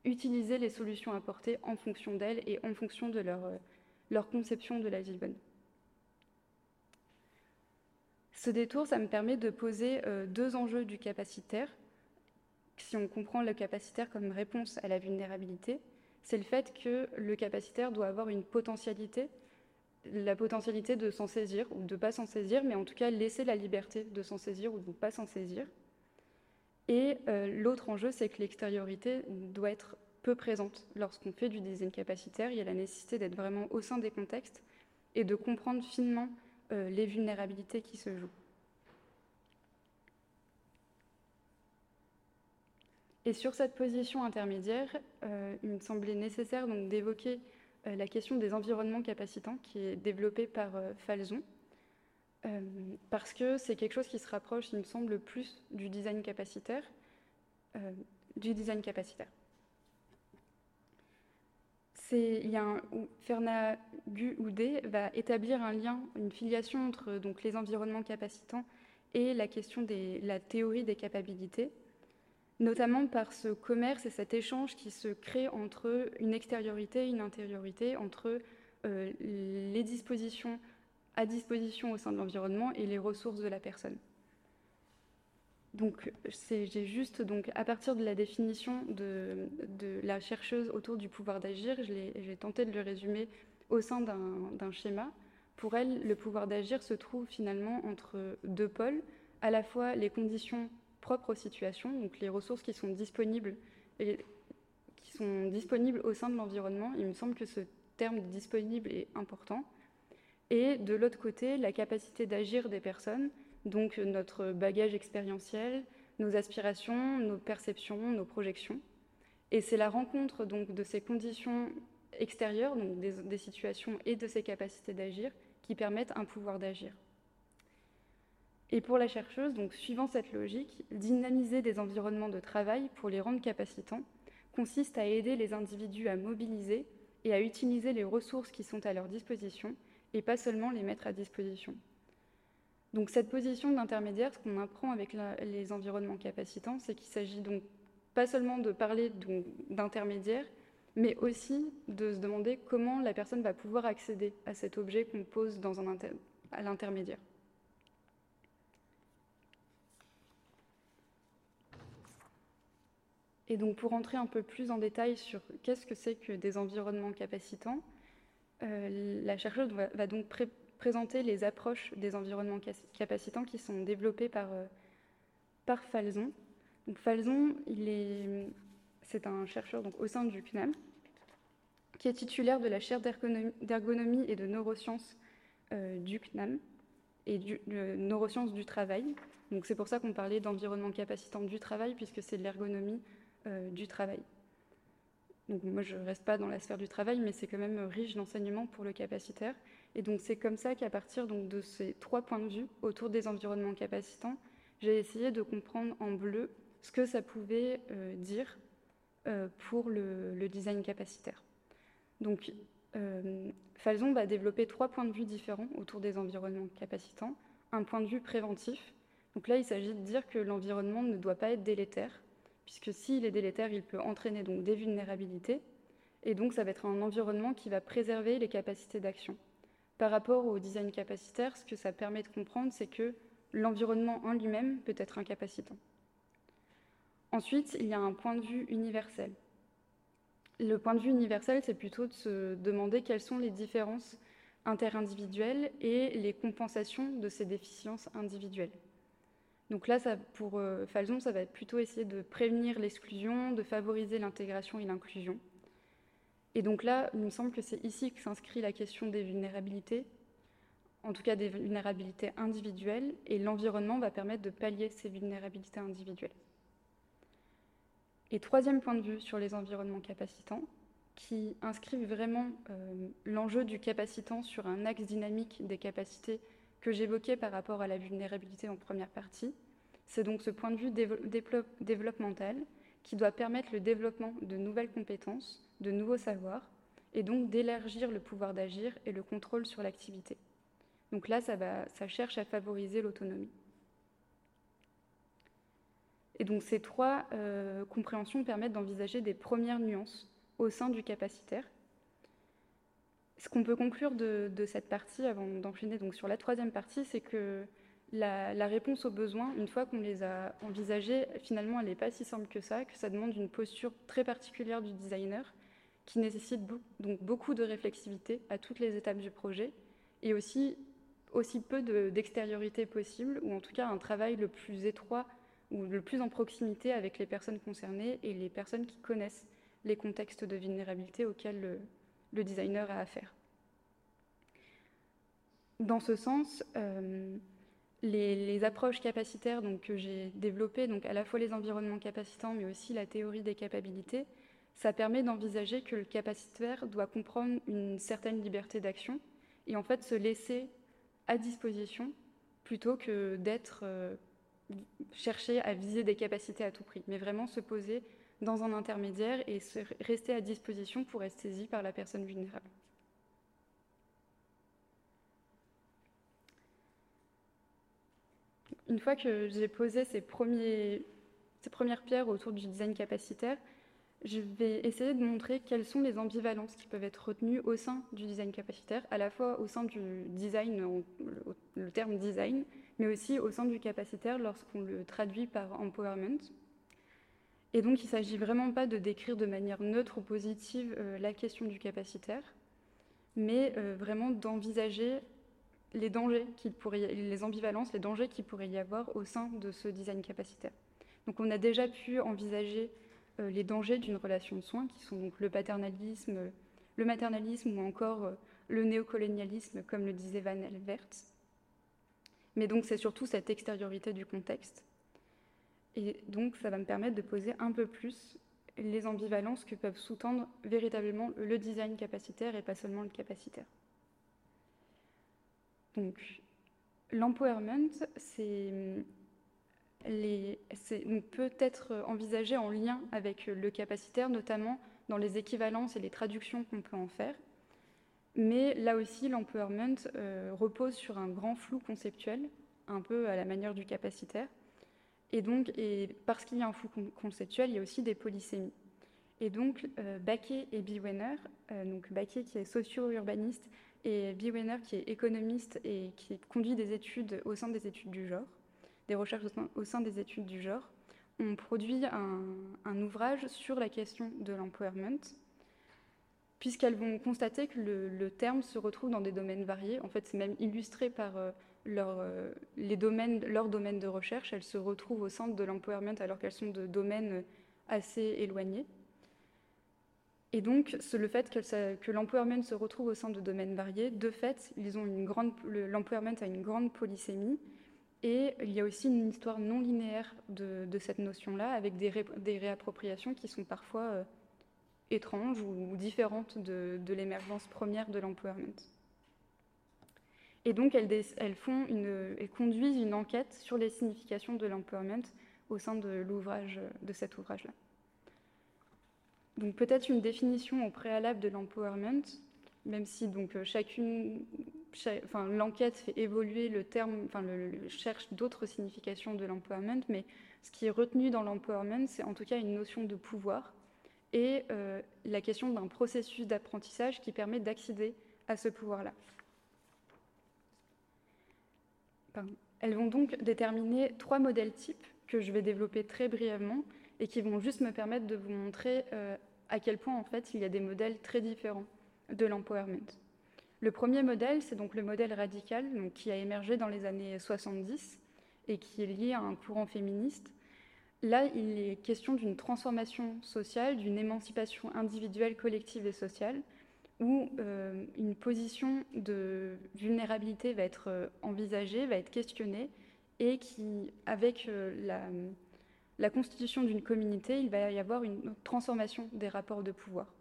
utiliser les solutions apportées en fonction d'elles et en fonction de leur, leur conception de la vie bonne. Ce détour, ça me permet de poser euh, deux enjeux du capacitaire. Si on comprend le capacitaire comme réponse à la vulnérabilité, c'est le fait que le capacitaire doit avoir une potentialité, la potentialité de s'en saisir ou de ne pas s'en saisir, mais en tout cas laisser la liberté de s'en saisir ou de ne pas s'en saisir. Et euh, l'autre enjeu, c'est que l'extériorité doit être peu présente. Lorsqu'on fait du design capacitaire, il y a la nécessité d'être vraiment au sein des contextes et de comprendre finement euh, les vulnérabilités qui se jouent. Et sur cette position intermédiaire, euh, il me semblait nécessaire d'évoquer la question des environnements capacitants qui est développée par Falzon, parce que c'est quelque chose qui se rapproche, il me semble, plus du design capacitaire. du design capacitaire il y a un, Ferna va établir un lien, une filiation entre donc, les environnements capacitants et la question de la théorie des capacités, notamment par ce commerce et cet échange qui se crée entre une extériorité et une intériorité, entre euh, les dispositions à disposition au sein de l'environnement et les ressources de la personne. Donc, j'ai juste, donc, à partir de la définition de, la chercheuse autour du pouvoir d'agir, j'ai tenté de le résumer au sein d'un schéma. Pour elle, le pouvoir d'agir se trouve finalement entre deux pôles, à la fois les conditions propres aux situations, donc les ressources qui sont disponibles qui sont disponibles au sein de l'environnement. Il me semble que ce terme disponible est important. Et de l'autre côté, la capacité d'agir des personnes donc notre bagage expérientiel, nos aspirations, nos perceptions, nos projections. Et c'est la rencontre donc de ces conditions extérieures, donc des, situations et de ces capacités d'agir, qui permettent un pouvoir d'agir. Et pour la chercheuse, donc suivant cette logique, dynamiser des environnements de travail pour les rendre capacitants consiste à aider les individus à mobiliser et à utiliser les ressources qui sont à leur disposition et pas seulement les mettre à disposition. Donc cette position d'intermédiaire, ce qu'on apprend avec les environnements capacitants, c'est qu'il s'agit donc pas seulement de parler d'intermédiaire, mais aussi de se demander comment la personne va pouvoir accéder à cet objet qu'on pose à l'intermédiaire. Et donc pour entrer un peu plus en détail sur qu'est-ce que c'est que des environnements capacitants, la chercheuse va, donc présenter les approches des environnements capacitants qui sont développées par, euh, Falzon. Falzon, c'est un chercheur donc, au sein du CNAM, qui est titulaire de la chaire d'ergonomie et de neurosciences euh, du CNAM et de neurosciences du travail. C'est pour ça qu'on parlait d'environnement capacitant du travail, puisque c'est de l'ergonomie euh, du travail. Donc moi, je ne reste pas dans la sphère du travail, mais c'est quand même riche d'enseignements pour le capacitaire. Et donc c'est comme ça qu'à partir donc, de ces trois points de vue autour des environnements capacitants, j'ai essayé de comprendre en bleu ce que ça pouvait euh, dire euh, pour le, design capacitaire. Donc euh, Falzon va développer trois points de vue différents autour des environnements capacitants. Un point de vue préventif. Donc là, il s'agit de dire que l'environnement ne doit pas être délétère, puisque s'il est délétère, il peut entraîner donc des vulnérabilités. Et donc ça va être un environnement qui va préserver les capacités d'action. Par rapport au design capacitaire, ce que ça permet de comprendre, c'est que l'environnement en lui-même peut être incapacitant. Ensuite, il y a un point de vue universel. Le point de vue universel, c'est plutôt de se demander quelles sont les différences interindividuelles et les compensations de ces déficiences individuelles. Donc là, pour euh, Falzon, ça va plutôt essayer de prévenir l'exclusion, de favoriser l'intégration et l'inclusion. Et donc là, il me semble que c'est ici que s'inscrit la question des vulnérabilités, en tout cas des vulnérabilités individuelles, et l'environnement va permettre de pallier ces vulnérabilités individuelles. Et troisième point de vue sur les environnements capacitants, qui inscrivent vraiment euh, l'enjeu du capacitant sur un axe dynamique des capacités que j'évoquais par rapport à la vulnérabilité en première partie. C'est donc ce point de vue développemental qui doit permettre le développement de nouvelles compétences, de nouveaux savoirs, et donc d'élargir le pouvoir d'agir et le contrôle sur l'activité. Donc là, ça, cherche à favoriser l'autonomie. Et donc ces trois euh, compréhensions permettent d'envisager des premières nuances au sein du capacitaire. Ce qu'on peut conclure de, cette partie, avant d'enchaîner sur la troisième partie, c'est que la, réponse aux besoins, une fois qu'on les a envisagés, finalement, elle n'est pas si simple que ça, que ça demande une posture très particulière du designer, qui nécessite donc beaucoup de réflexivité à toutes les étapes du projet, et aussi peu d'extériorité possible, ou en tout cas un travail le plus étroit ou le plus en proximité avec les personnes concernées et les personnes qui connaissent les contextes de vulnérabilité auxquels designer a affaire. Dans ce sens, euh, les, approches capacitaires donc, que j'ai développées, donc à la fois les environnements capacitants, mais aussi la théorie des capacités, ça permet d'envisager que le capacitaire doit comprendre une certaine liberté d'action et en fait se laisser à disposition plutôt que d'être euh, chercher à viser des capacités à tout prix, mais vraiment se poser dans un intermédiaire et rester à disposition pour être saisi par la personne vulnérable. Une fois que j'ai posé ces, premiers, ces premières pierres autour du design capacitaire, je vais essayer de montrer quelles sont les ambivalences qui peuvent être retenues au sein du design capacitaire, à la fois au sein du design, le terme design, mais aussi au sein du capacitaire lorsqu'on le traduit par empowerment. Et donc il ne s'agit vraiment pas de décrire de manière neutre ou positive euh, la question du capacitaire, mais euh, vraiment d'envisager les dangers qu'il pourrait, les ambivalences, les dangers qu'il pourrait y avoir au sein de ce design capacitaire. Donc on a déjà pu envisager euh, les dangers d'une relation de soins, qui sont le paternalisme, le maternalisme ou encore le néocolonialisme, comme le disait Van Elvert. Mais donc c'est surtout cette extériorité du contexte. Et donc ça va me permettre de poser un peu plus les ambivalences que peuvent sous-tendre véritablement le design capacitaire et pas seulement le capacitaire. Donc l'empowerment, c'est peut être envisagé en lien avec le capacitaire, notamment dans les équivalences et les traductions qu'on peut en faire. Mais là aussi, l'empowerment euh, repose sur un grand flou conceptuel, un peu à la manière du capacitaire. Et donc, et parce qu'il y a un flou conceptuel, il y a aussi des polysémies. Et donc, euh, Baquet et Biwener, euh, donc Baquet qui est socio-urbaniste et Biwener qui est économiste et qui conduit des études au sein des études du genre, des recherches au sein, des études du genre, ont produit un, ouvrage sur la question de l'empowerment puisqu'elles vont constater que le, terme se retrouve dans des domaines variés. En fait, c'est même illustré par euh, leur, euh, les domaines, leurs domaines de recherche. Elles se retrouvent au centre de l'empowerment alors qu'elles sont de domaines assez éloignés. Et donc, le fait que, que l'empowerment se retrouve au sein de domaines variés, de fait, l'empowerment a une grande polysémie. Et il y a aussi une histoire non linéaire de, cette notion-là, avec des, des, réappropriations qui sont parfois euh, étranges ou différentes de, l'émergence première de l'empowerment. Et donc, elles, font une, conduisent une enquête sur les significations de l'empowerment au sein de cet ouvrage-là. Donc, peut-être une définition au préalable de l'empowerment, même si donc chacune, enfin, l'enquête fait évoluer le terme, cherche d'autres significations de l'empowerment, mais ce qui est retenu dans l'empowerment, c'est en tout cas une notion de pouvoir et euh, la question d'un processus d'apprentissage qui permet d'accéder à ce pouvoir-là. Elles vont donc déterminer trois modèles types que je vais développer très brièvement et qui vont juste me permettre de vous montrer euh, à quel point en fait il y a des modèles très différents de l'empowerment. Le premier modèle, c'est donc le modèle radical qui a émergé dans les années 70 et qui est lié à un courant féministe. Là, il est question d'une transformation sociale, d'une émancipation individuelle, collective et sociale, où euh, une position de vulnérabilité va être euh, envisagée, va être questionnée, et qui, avec la, la constitution d'une communauté, il va y avoir une transformation des rapports de pouvoir.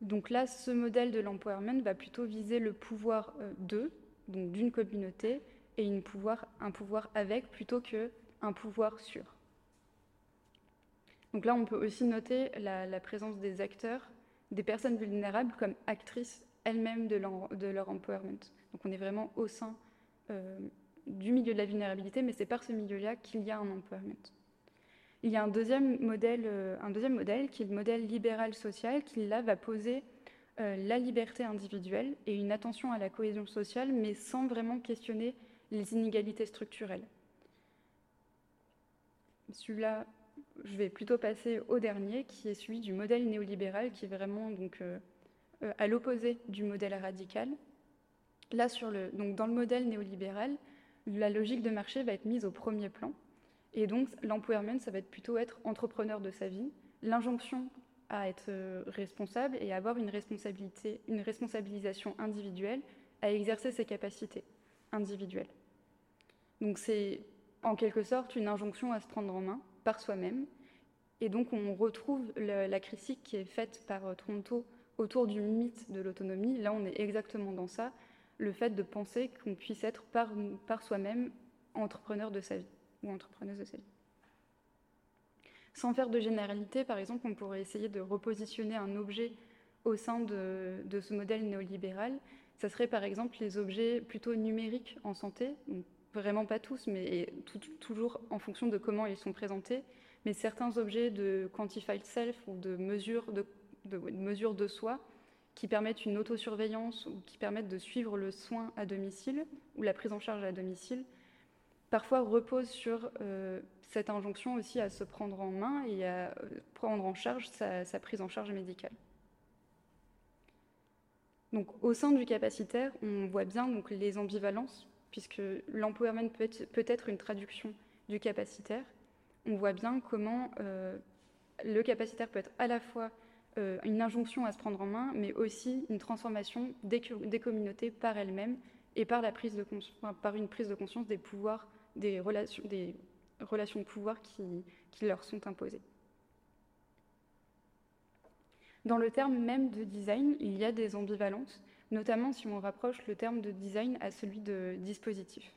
Donc là, ce modèle de l'empowerment va plutôt viser le pouvoir euh, de, donc d'une communauté, et une pouvoir, un pouvoir avec plutôt qu'un pouvoir sur. Donc là, on peut aussi noter la, présence des acteurs, des personnes vulnérables comme actrices elles-mêmes de, leur, empowerment. Donc on est vraiment au sein euh, du milieu de la vulnérabilité, mais c'est par ce milieu-là qu'il y a un empowerment. Il y a un deuxième modèle, euh, un deuxième modèle qui est le modèle libéral social, qui là va poser euh, la liberté individuelle et une attention à la cohésion sociale, mais sans vraiment questionner les inégalités structurelles. Celui-là, je vais plutôt passer au dernier, qui est celui du modèle néolibéral, qui est vraiment donc, euh, à l'opposé du modèle radical. Là, sur le, donc dans le modèle néolibéral, la logique de marché va être mise au premier plan. Et donc, l'empowerment, ça va être plutôt être entrepreneur de sa vie, l'injonction à être euh, responsable et avoir une responsabilité, une responsabilisation individuelle à exercer ses capacités individuelles. Donc, c'est en quelque sorte une injonction à se prendre en main par soi-même. Et donc, on retrouve la critique qui est faite par euh, Toronto autour du mythe de l'autonomie. Là, on est exactement dans ça, le fait de penser qu'on puisse être par, par soi-même entrepreneur de sa vie ou entrepreneuse de sa vie. Sans faire de généralité, par exemple, on pourrait essayer de repositionner un objet au sein de, ce modèle néolibéral. Ça serait par exemple les objets plutôt numériques en santé, vraiment pas tous, mais toujours en fonction de comment ils sont présentés, mais certains objets de quantified self ou de mesure de, mesure de soi qui permettent une autosurveillance ou qui permettent de suivre le soin à domicile ou la prise en charge à domicile, parfois repose sur euh, cette injonction aussi à se prendre en main et à euh, prendre en charge sa, prise en charge médicale. Donc, au sein du capacitaire, on voit bien donc, les ambivalences, puisque l'empowerment peut être, peut être, une traduction du capacitaire. On voit bien comment euh, le capacitaire peut être à la fois une injonction à se prendre en main, mais aussi une transformation des, des communautés par elles-mêmes et par, la prise de par une prise de conscience des pouvoirs des relations, des relations de pouvoir qui, qui leur sont imposées. Dans le terme même de design, il y a des ambivalences, notamment si on rapproche le terme de design à celui de dispositif.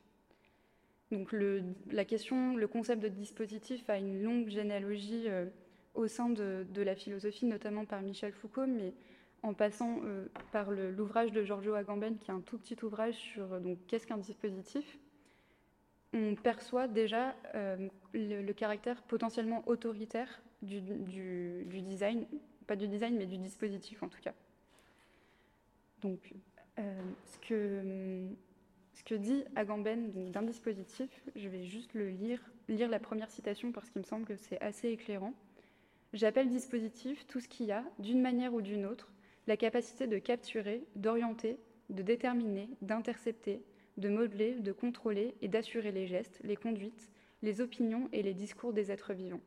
Donc le, la question, le concept de dispositif a une longue généalogie euh, au sein de, la philosophie, notamment par Michel Foucault, mais en passant euh, par l'ouvrage de Giorgio Agamben, qui est un tout petit ouvrage sur donc qu'est-ce qu'un dispositif, on perçoit déjà euh, le, caractère potentiellement autoritaire du, design, pas du design, mais du dispositif en tout cas. Donc, euh, ce, que, ce que dit Agamben d'un dispositif, je vais juste le lire, lire la première citation parce qu'il me semble que c'est assez éclairant. J'appelle dispositif tout ce qui a, d'une manière ou d'une autre, la capacité de capturer, d'orienter, de déterminer, d'intercepter, de modeler, de contrôler et d'assurer les gestes, les conduites, les opinions et les discours des êtres vivants.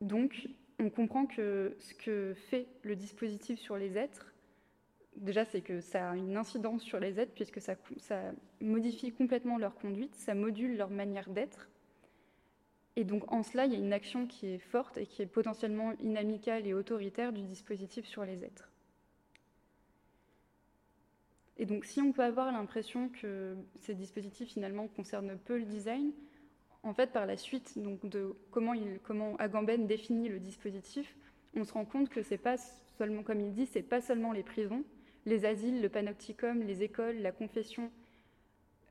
Donc, on comprend que ce que fait le dispositif sur les êtres, déjà, c'est que ça a une incidence sur les êtres, puisque ça, modifie complètement leur conduite, ça module leur manière d'être. Et donc, en cela, il y a une action qui est forte et qui est potentiellement inamicale et autoritaire du dispositif sur les êtres. Et donc, si on peut avoir l'impression que ces dispositifs finalement concernent peu le design, en fait, par la suite de comment Agamben définit le dispositif, on se rend compte que c'est pas seulement, comme il dit, c'est pas seulement les prisons, les asiles, le panopticum, les écoles, la confession,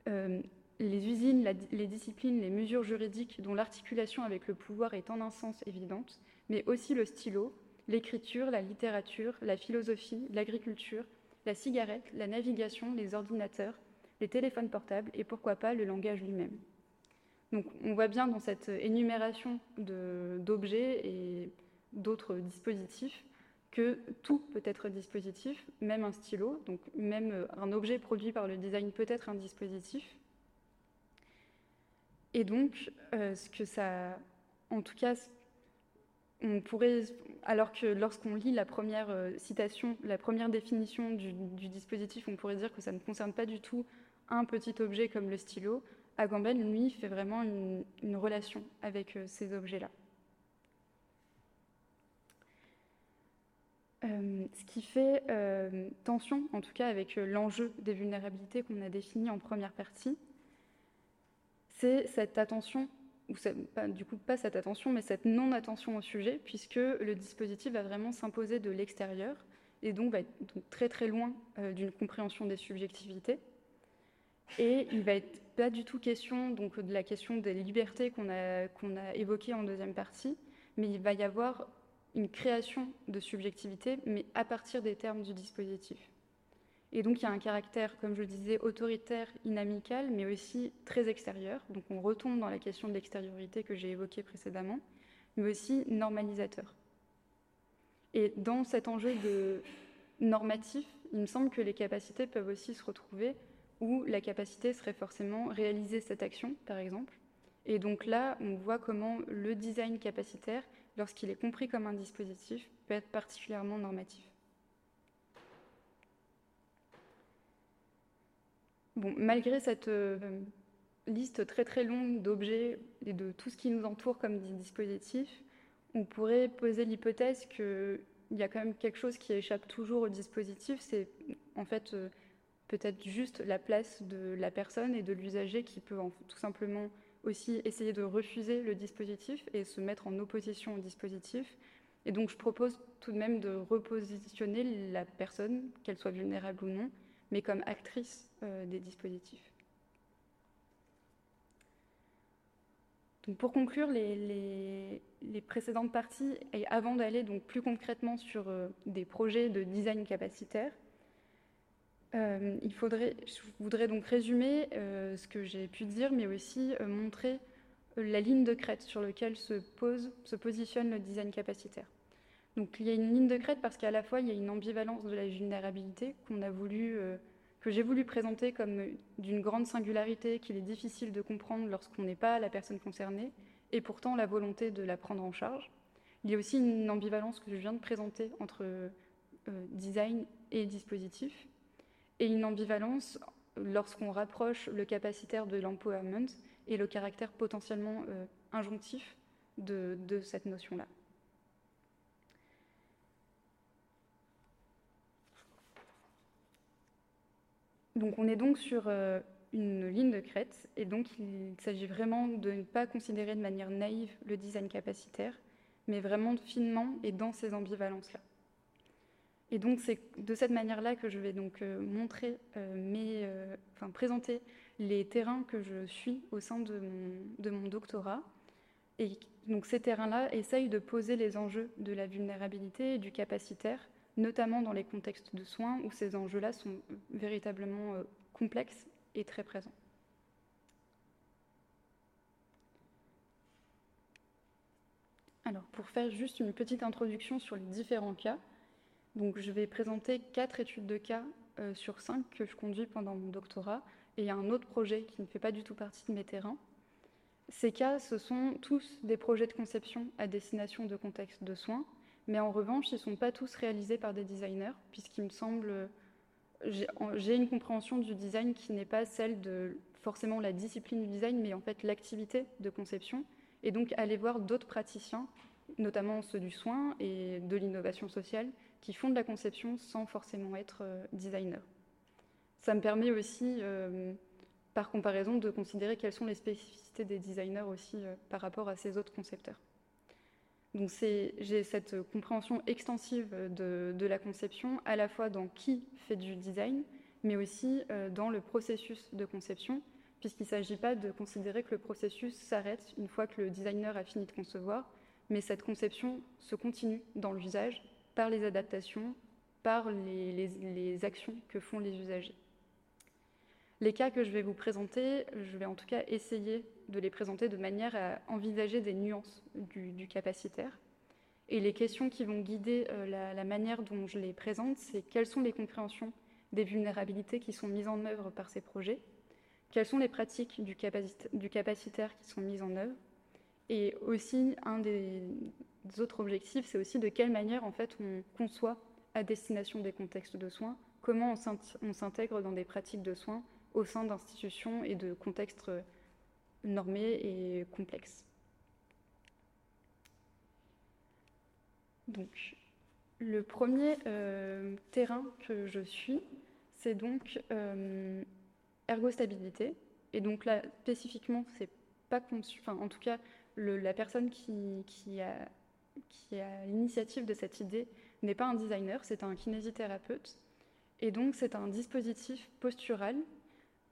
euh, les usines, les disciplines, les mesures juridiques dont l'articulation avec le pouvoir est en un sens évidente, mais aussi le stylo, l'écriture, la littérature, la philosophie, l'agriculture, la cigarette, la navigation, les ordinateurs, les téléphones portables et pourquoi pas le langage lui-même. Donc on voit bien dans cette énumération d'objets et d'autres dispositifs que tout peut être dispositif, même un stylo, donc même euh, un objet produit par le design peut être un dispositif. Et donc, euh, ce que ça, en tout cas, on pourrait, alors que lorsqu'on lit la première euh, citation, la première définition du, dispositif, on pourrait dire que ça ne concerne pas du tout un petit objet comme le stylo. Agamben, lui, fait vraiment une relation avec ces objets-là. Euh, ce qui fait euh, tension, en tout cas avec euh, l'enjeu des vulnérabilités qu'on a défini en première partie, c'est cette attention, ou du coup pas cette attention, mais cette non-attention au sujet, puisque le dispositif va vraiment s'imposer de l'extérieur et donc va être très très loin d'une compréhension des subjectivités. Et il va être pas du tout question donc de la question des libertés qu'on a, qu'on a évoquées en deuxième partie, mais il va y avoir une création de subjectivité, mais à partir des termes du dispositif. Et donc il y a un caractère, comme je le disais, autoritaire, inamical, mais aussi très extérieur. Donc on retombe dans la question de l'extériorité que j'ai évoquée précédemment, mais aussi normalisateur. Et dans cet enjeu de normatif, il me semble que les capacités peuvent aussi se retrouver où la capacité serait forcément réaliser cette action, par exemple. Et donc là, on voit comment le design capacitaire lorsqu'il est compris comme un dispositif, peut être particulièrement normatif. Bon, malgré cette euh, liste très très longue d'objets et de tout ce qui nous entoure comme des dispositifs, on pourrait poser l'hypothèse qu'il y a quand même quelque chose qui échappe toujours au dispositif, c'est en fait euh, peut-être juste la place de la personne et de l'usager qui peut tout simplement aussi essayer de refuser le dispositif et se mettre en opposition au dispositif. Et donc je propose tout de même de repositionner la personne, qu'elle soit vulnérable ou non, mais comme actrice euh, des dispositifs. Donc pour conclure les, précédentes parties, et avant d'aller plus concrètement sur euh, des projets de design capacitaire, euh, il faudrait, je voudrais donc résumer euh, ce que j'ai pu dire, mais aussi euh, montrer la ligne de crête sur laquelle se, pose, se positionne le design capacitaire. Donc il y a une ligne de crête parce qu'à la fois il y a une ambivalence de la vulnérabilité que j'ai voulu présenter comme d'une grande singularité qu'il est difficile de comprendre lorsqu'on n'est pas la personne concernée, et pourtant la volonté de la prendre en charge. Il y a aussi une ambivalence que je viens de présenter entre design et dispositif, et une ambivalence lorsqu'on rapproche le capacitaire de l'empowerment et le caractère potentiellement euh, injonctif de, cette notion-là. Donc on est donc sur euh, une ligne de crête et donc il s'agit vraiment de ne pas considérer de manière naïve le design capacitaire, mais vraiment finement et dans ces ambivalences-là. Et donc c'est de cette manière-là que je vais donc euh, montrer, euh, euh, enfin présenter les terrains que je suis au sein de mon, doctorat. Et donc ces terrains-là essayent de poser les enjeux de la vulnérabilité et du capacitaire, notamment dans les contextes de soins où ces enjeux-là sont véritablement complexes et très présents. Alors, pour faire juste une petite introduction sur les différents cas, donc je vais présenter quatre études de cas euh, sur cinq que je conduis pendant mon doctorat. Et un autre projet qui ne fait pas du tout partie de mes terrains. Ces cas, ce sont tous des projets de conception à destination de contextes de soins, mais en revanche, ils ne sont pas tous réalisés par des designers, puisqu'il me semble, j'ai une compréhension du design qui n'est pas celle de forcément la discipline du design, mais en fait l'activité de conception, et donc aller voir d'autres praticiens, notamment ceux du soin et de l'innovation sociale, qui font de la conception sans forcément être euh, designer. Ça me permet aussi, euh, par comparaison, de considérer quelles sont les spécificités des designers aussi euh, par rapport à ces autres concepteurs. Donc j'ai cette compréhension extensive de, de, la conception, à la fois dans qui fait du design, mais aussi dans le processus de conception, puisqu'il ne s'agit pas de considérer que le processus s'arrête une fois que le designer a fini de concevoir, mais cette conception se continue dans l'usage par les adaptations, par les, actions que font les usagers. Les cas que je vais vous présenter, je vais en tout cas essayer de les présenter de manière à envisager des nuances du, capacitaire. Et les questions qui vont guider euh, la, la, manière dont je les présente, c'est quelles sont les compréhensions des vulnérabilités qui sont mises en œuvre par ces projets, quelles sont les pratiques du, capacitaire qui sont mises en œuvre, et aussi un des autres objectifs, c'est aussi de quelle manière en fait on conçoit à destination des contextes de soins, comment on s'intègre dans des pratiques de soins au sein d'institutions et de contextes normés et complexes. Donc, le premier euh, terrain que je suis, c'est donc euh, ergostabilité. Et donc là, spécifiquement, c'est pas conçu, enfin, en tout cas, la personne qui a, qui a l'initiative de cette idée n'est pas un designer, c'est un kinésithérapeute. Et donc, c'est un dispositif postural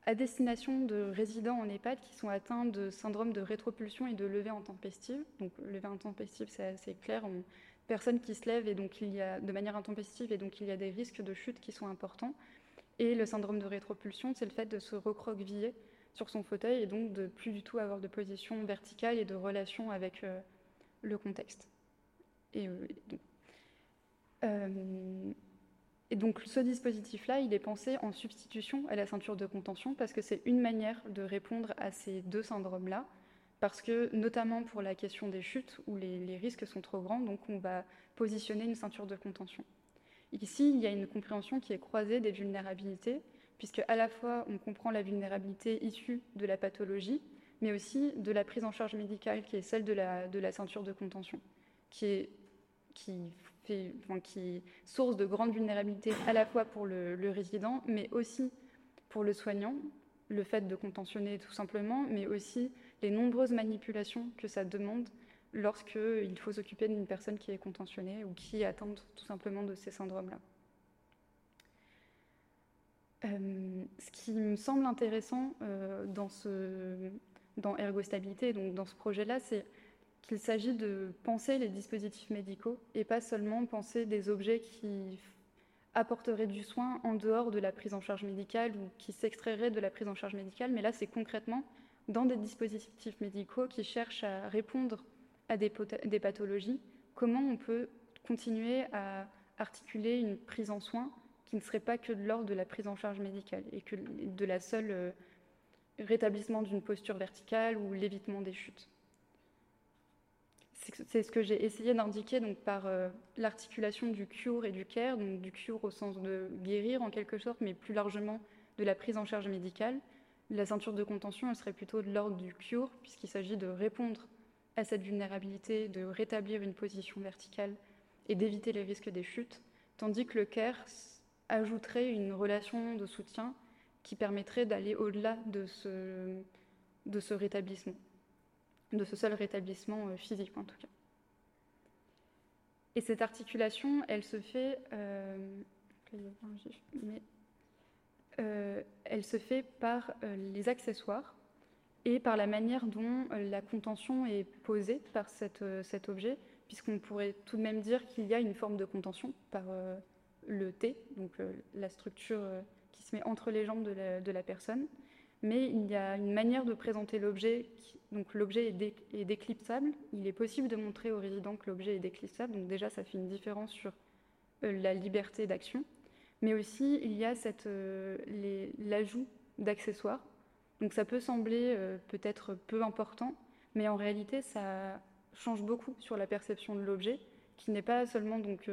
à destination de résidents en EHPAD qui sont atteints de syndrome de rétropulsion et de levée intempestive. Donc, levée intempestive, c'est assez clair. On, personne qui se lève et donc il y a de manière intempestive et donc il y a des risques de chute qui sont importants. Et le syndrome de rétropulsion, c'est le fait de se recroqueviller sur son fauteuil et donc de plus du tout avoir de position verticale et de relation avec euh, le contexte. Et, euh, et donc ce dispositif-là, il est pensé en substitution à la ceinture de contention parce que c'est une manière de répondre à ces deux syndromes-là, parce que notamment pour la question des chutes où les, risques sont trop grands, donc on va positionner une ceinture de contention. Ici, il y a une compréhension qui est croisée des vulnérabilités, puisque à la fois on comprend la vulnérabilité issue de la pathologie, mais aussi de la prise en charge médicale qui est celle de la, de la ceinture de contention, qui est qui, fait, source de grande vulnérabilité à la fois pour le, résident, mais aussi pour le soignant, le fait de contentionner tout simplement, mais aussi les nombreuses manipulations que ça demande lorsqu'il faut s'occuper d'une personne qui est contentionnée ou qui est tout simplement de ces syndromes-là. Euh, ce qui me semble intéressant euh, dans, ce, dans Ergostabilité, donc dans ce projet-là, c'est qu'il s'agit de penser les dispositifs médicaux et pas seulement penser des objets qui apporteraient du soin en dehors de la prise en charge médicale ou qui s'extrairaient de la prise en charge médicale, mais là c'est concrètement dans des dispositifs médicaux qui cherchent à répondre à des, pathologies, comment on peut continuer à articuler une prise en soin qui ne serait pas que de l'ordre de la prise en charge médicale et que de la seule euh, rétablissement d'une posture verticale ou l'évitement des chutes? C'est ce que j'ai essayé d'indiquer donc, par euh, l'articulation du cure et du care, du cure au sens de guérir en quelque sorte, mais plus largement de la prise en charge médicale. La ceinture de contention, serait plutôt de l'ordre du cure, puisqu'il s'agit de répondre à cette vulnérabilité, de rétablir une position verticale et d'éviter les risques des chutes, tandis que le care ajouterait une relation de soutien qui permettrait d'aller au-delà de ce rétablissement de ce seul rétablissement euh, physique en tout cas. Et cette articulation, elle se fait, euh, euh, elle se fait par les accessoires et par la manière dont la contention est posée par cet objet, puisqu'on pourrait tout de même dire qu'il y a une forme de contention par le T, donc la structure qui se met entre les jambes de la personne, mais il y a une manière de présenter l'objet. Donc l'objet est, déclipsable. Il est possible de montrer aux résidents que l'objet est déclipsable. Donc déjà, ça fait une différence sur euh, la liberté d'action. Mais aussi, il y a euh, l'ajout d'accessoires. Donc ça peut sembler euh, peut-être peu important, mais en réalité, ça change beaucoup sur la perception de l'objet, qui n'est pas seulement donc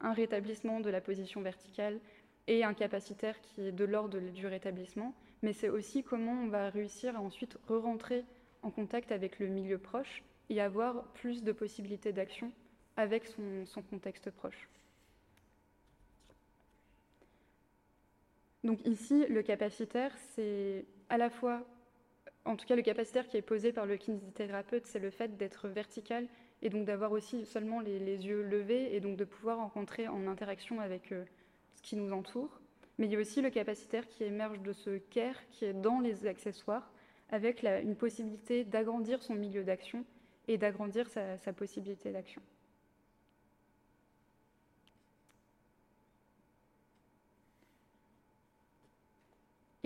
un rétablissement de la position verticale et un capacitaire qui est de l'ordre du rétablissement, mais c'est aussi comment on va réussir à ensuite re-rentrer en contact avec le milieu proche et avoir plus de possibilités d'action avec son, contexte proche. Donc ici, le capacitaire, c'est à la fois, en tout cas le capacitaire qui est posé par le kinésithérapeute, c'est le fait d'être vertical et donc d'avoir aussi seulement les, yeux levés et donc de pouvoir rencontrer en interaction avec euh, ce qui nous entoure. Mais il y a aussi le capacitaire qui émerge de ce care qui est dans les accessoires, avec une possibilité d'agrandir son milieu d'action et d'agrandir sa, possibilité d'action.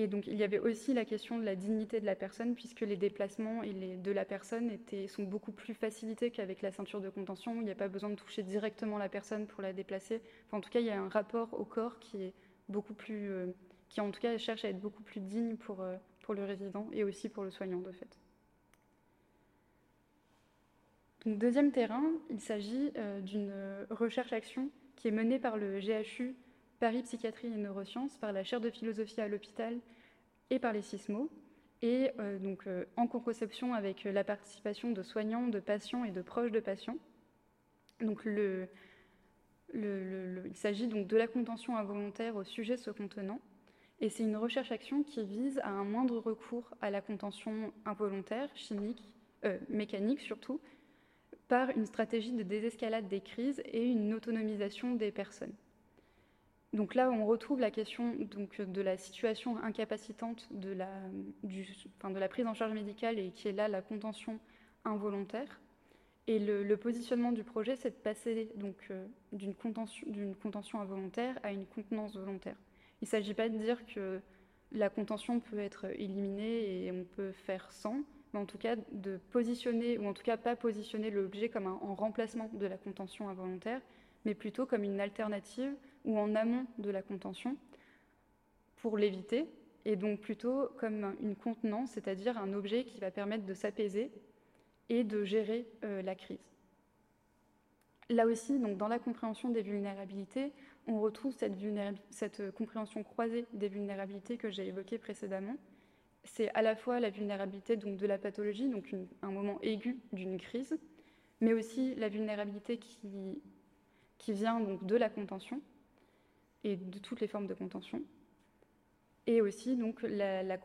Et donc il y avait aussi la question de la dignité de la personne, puisque les déplacements de la personne sont beaucoup plus facilités qu'avec la ceinture de contention. Il n'y a pas besoin de toucher directement la personne pour la déplacer. En tout cas, il y a un rapport au corps qui est beaucoup plus, euh, qui en tout cas cherche à être beaucoup plus digne pour, euh, pour le résident et aussi pour le soignant de fait. Donc, deuxième terrain, il s'agit euh, d'une recherche-action qui est menée par le GHU Paris Psychiatrie et Neurosciences, par la chaire de philosophie à l'hôpital et par les SISMO, et donc euh, en co-conception avec la participation de soignants, de patients et de proches de patients. Donc le, il s'agit donc de la contention involontaire au sujet se contenant, et c'est une recherche-action qui vise à un moindre recours à la contention involontaire, chimique, euh, mécanique surtout, par une stratégie de désescalade des crises et une autonomisation des personnes. Donc là, on retrouve la question donc, de la situation incapacitante de la, de la prise en charge médicale et qui est là la contention involontaire. Et le, positionnement du projet, c'est de passer donc euh, d'une contention, involontaire à une contenance volontaire. Il ne s'agit pas de dire que la contention peut être éliminée et on peut faire sans, mais en tout cas de positionner, ou en tout cas pas positionner l'objet comme un, en remplacement de la contention involontaire, mais plutôt comme une alternative ou en amont de la contention pour l'éviter, et donc plutôt comme une contenance, c'est-à-dire un objet qui va permettre de s'apaiser et de gérer euh, la crise. Là aussi, donc, dans la compréhension des vulnérabilités, on retrouve cette, cette compréhension croisée des vulnérabilités que j'ai évoquées précédemment. C'est à la fois la vulnérabilité donc, de la pathologie, donc un moment aigu d'une crise, mais aussi la vulnérabilité qui, qui vient donc, de la contention, et de toutes les formes de contention. Et aussi donc la,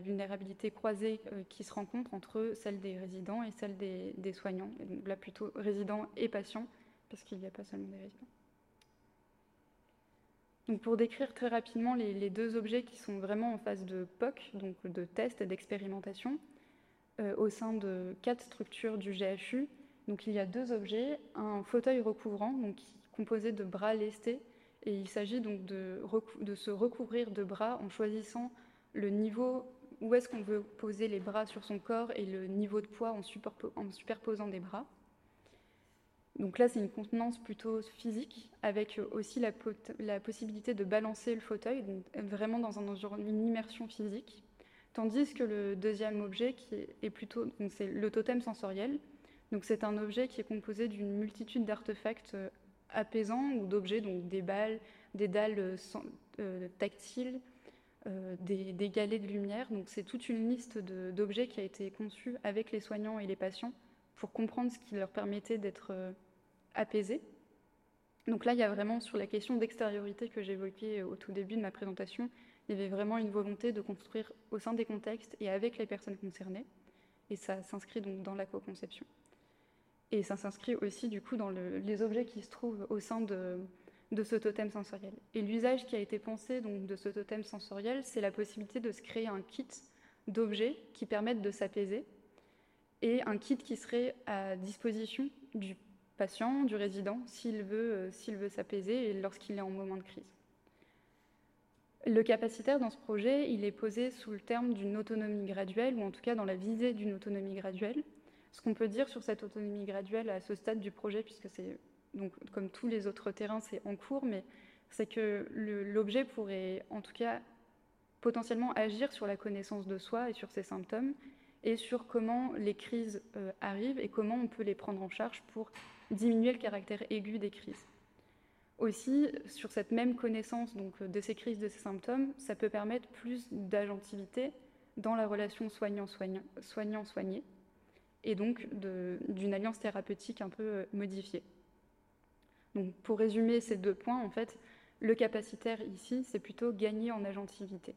vulnérabilité croisée euh, qui se rencontre entre celle des résidents et celle des, soignants. Là plutôt résidents et patients, parce qu'il n'y a pas seulement des résidents. Donc pour décrire très rapidement les, deux objets qui sont vraiment en phase de POC, donc de test et d'expérimentation, euh, au sein de quatre structures du GHU, donc il y a deux objets, un fauteuil recouvrant, donc composé de bras lestés et il s'agit donc de, se recouvrir de bras en choisissant le niveau où est-ce qu'on veut poser les bras sur son corps et le niveau de poids en, superposant des bras. Donc là, c'est une contenance plutôt physique, avec aussi la, possibilité de balancer le fauteuil, donc vraiment dans une immersion physique. Tandis que le deuxième objet, qui est plutôt, c'est le totem sensoriel. Donc c'est un objet qui est composé d'une multitude d'artefacts euh, apaisants ou d'objets, donc des balles, des dalles euh, euh, tactiles, euh, des, galets de lumière. Donc c'est toute une liste d'objets qui a été conçue avec les soignants et les patients pour comprendre ce qui leur permettait d'être apaisés. Donc là, il y a vraiment sur la question d'extériorité que j'évoquais au tout début de ma présentation, il y avait vraiment une volonté de construire au sein des contextes et avec les personnes concernées. Et ça s'inscrit donc dans la co-conception. Et ça s'inscrit aussi du coup dans les objets qui se trouvent au sein de, ce totem sensoriel. Et l'usage qui a été pensé donc, de ce totem sensoriel, c'est la possibilité de se créer un kit d'objets qui permettent de s'apaiser et un kit qui serait à disposition du patient, du résident, s'il veut euh, s'il veut s'apaiser et lorsqu'il est en moment de crise. Le capacitaire dans ce projet, il est posé sous le terme d'une autonomie graduelle, ou en tout cas dans la visée d'une autonomie graduelle. Ce qu'on peut dire sur cette autonomie graduelle à ce stade du projet, puisque c'est donc comme tous les autres terrains, c'est en cours, mais c'est que l'objet pourrait en tout cas potentiellement agir sur la connaissance de soi et sur ses symptômes et sur comment les crises euh, arrivent et comment on peut les prendre en charge pour diminuer le caractère aigu des crises. Aussi, sur cette même connaissance donc, de ces crises, de ces symptômes, ça peut permettre plus d'agentivité dans la relation soignant-soigné et donc d'une alliance thérapeutique un peu euh, modifiée. Donc pour résumer ces deux points, en fait, le capacitaire ici, c'est plutôt gagner en agentivité.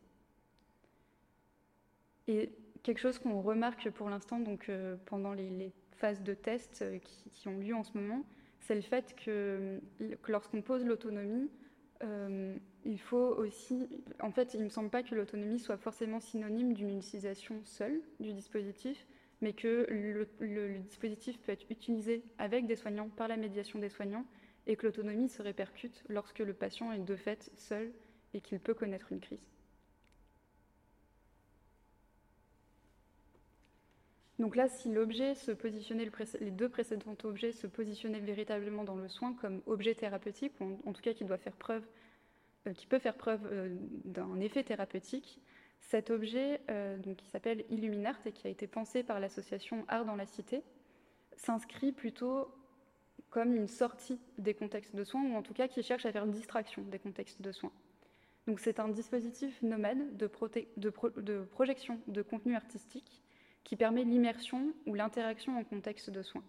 Et quelque chose qu'on remarque pour l'instant donc euh, pendant les, phases de test euh, qui, ont lieu en ce moment, c'est le fait que, lorsqu'on pose l'autonomie, il faut aussi, en fait, il ne me semble pas que l'autonomie soit forcément synonyme d'une utilisation seule du dispositif, mais que le, dispositif peut être utilisé avec des soignants, par la médiation des soignants, et que l'autonomie se répercute lorsque le patient est de fait seul et qu'il peut connaître une crise. Donc là, si l'objet se positionnait, les deux précédents objets se positionnaient véritablement dans le soin comme objet thérapeutique, ou en, tout cas qui doit faire preuve, euh, qui peut faire preuve euh, d'un effet thérapeutique, cet objet, euh, donc, qui s'appelle Illuminart et qui a été pensé par l'association Art dans la Cité, s'inscrit plutôt comme une sortie des contextes de soins, ou en tout cas qui cherche à faire distraction des contextes de soins. Donc c'est un dispositif nomade de, projection de contenu artistique qui permet l'immersion ou l'interaction en contexte de soins.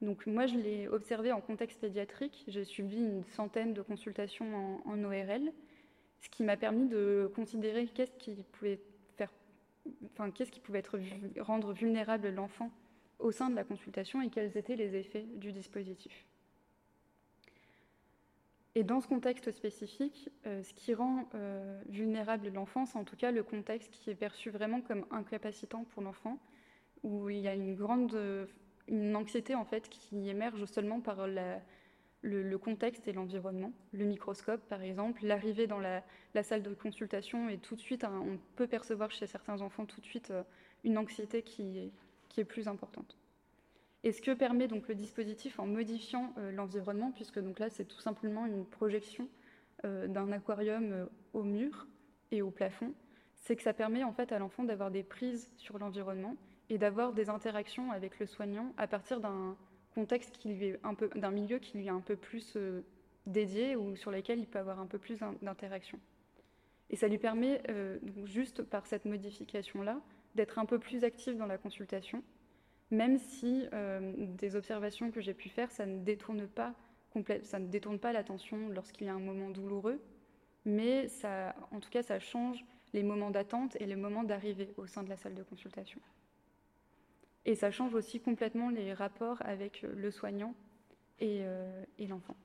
Donc moi, je l'ai observé en contexte pédiatrique. J'ai suivi une centaine de consultations en, ORL, ce qui m'a permis de considérer qu'est-ce qui pouvait faire, enfin qu'est-ce qui pouvait être, rendre vulnérable l'enfant au sein de la consultation et quels étaient les effets du dispositif. Et dans ce contexte spécifique, euh, ce qui rend euh, vulnérable l'enfant, c'est en tout cas le contexte qui est perçu vraiment comme incapacitant pour l'enfant, où il y a une grande une anxiété en fait qui émerge seulement par le, contexte et l'environnement. Le microscope, par exemple, l'arrivée dans la, salle de consultation et tout de suite, on peut percevoir chez certains enfants tout de suite euh, une anxiété qui est plus importante. Et ce que permet donc le dispositif en modifiant euh, l'environnement, puisque donc là c'est tout simplement une projection euh, d'un aquarium au mur et au plafond, c'est que ça permet en fait à l'enfant d'avoir des prises sur l'environnement et d'avoir des interactions avec le soignant à partir d'un contexte qui lui est un peu d'un milieu qui lui est un peu plus dédié ou sur lequel il peut avoir un peu plus d'interaction. Et ça lui permet juste par cette modification là d'être un peu plus actif dans la consultation même si euh, des observations que j'ai pu faire, ça ne détourne pas, ça ne détourne pas l'attention lorsqu'il y a un moment douloureux, mais ça, en tout cas, ça change les moments d'attente et les moments d'arrivée au sein de la salle de consultation. Et ça change aussi complètement les rapports avec le soignant et, euh, l'enfant.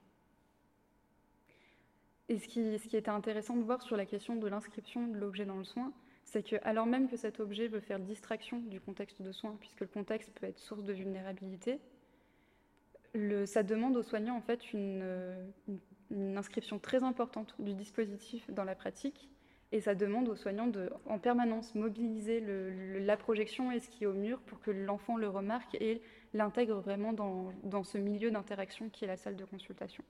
Et ce qui, était intéressant de voir sur la question de l'inscription de l'objet dans le soin, c'est que alors même que cet objet veut faire distraction du contexte de soins, puisque le contexte peut être source de vulnérabilité, ça demande aux soignants en fait une, inscription très importante du dispositif dans la pratique, et ça demande aux soignants de en permanence mobiliser la projection et ce qui est au mur pour que l'enfant le remarque et l'intègre vraiment dans ce milieu d'interaction qui est la salle de consultation.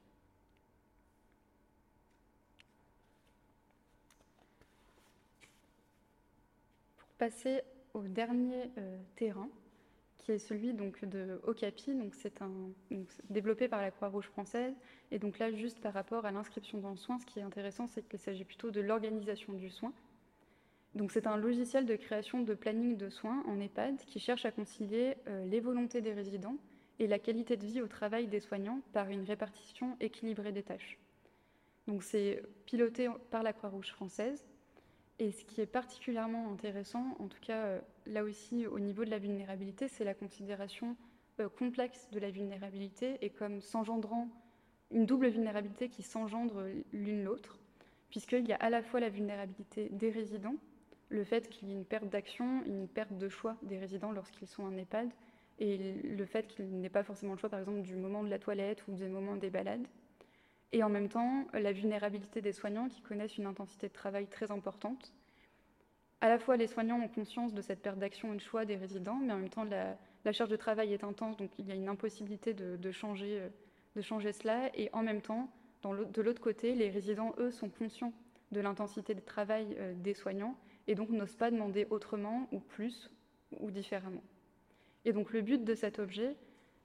passer au dernier euh, terrain, celui donc de Okapi. Donc c'est un développé par la Croix-Rouge française. Et donc là, juste par rapport à l'inscription dans le soin, ce qui est intéressant, c'est qu'il s'agit plutôt de l'organisation du soin. Donc c'est un logiciel de création de planning de soins en EHPAD qui cherche à concilier euh, les volontés des résidents et la qualité de vie au travail des soignants par une répartition équilibrée des tâches. Donc c'est piloté par la Croix-Rouge française et ce qui est particulièrement intéressant, en tout cas euh, là aussi au niveau de la vulnérabilité, c'est la considération euh, complexe de la vulnérabilité et comme s'engendrant une double vulnérabilité qui s'engendre l'une l'autre, puisqu'il y a à la fois la vulnérabilité des résidents, le fait qu'il y ait une perte d'action, une perte de choix des résidents lorsqu'ils sont en EHPAD, et le fait qu'il n'ait pas forcément le choix, par exemple, du moment de la toilette ou des moments des balades, et en même temps la vulnérabilité des soignants qui connaissent une intensité de travail très importante. À la fois, les soignants ont conscience de cette perte d'action et de choix des résidents, mais en même temps, la, charge de travail est intense, donc il y a une impossibilité de, changer, euh, changer cela. Et en même temps, de l'autre côté, les résidents, eux, sont conscients de l'intensité de travail euh, des soignants et donc n'osent pas demander autrement ou plus ou différemment. Et donc le but de cet objet,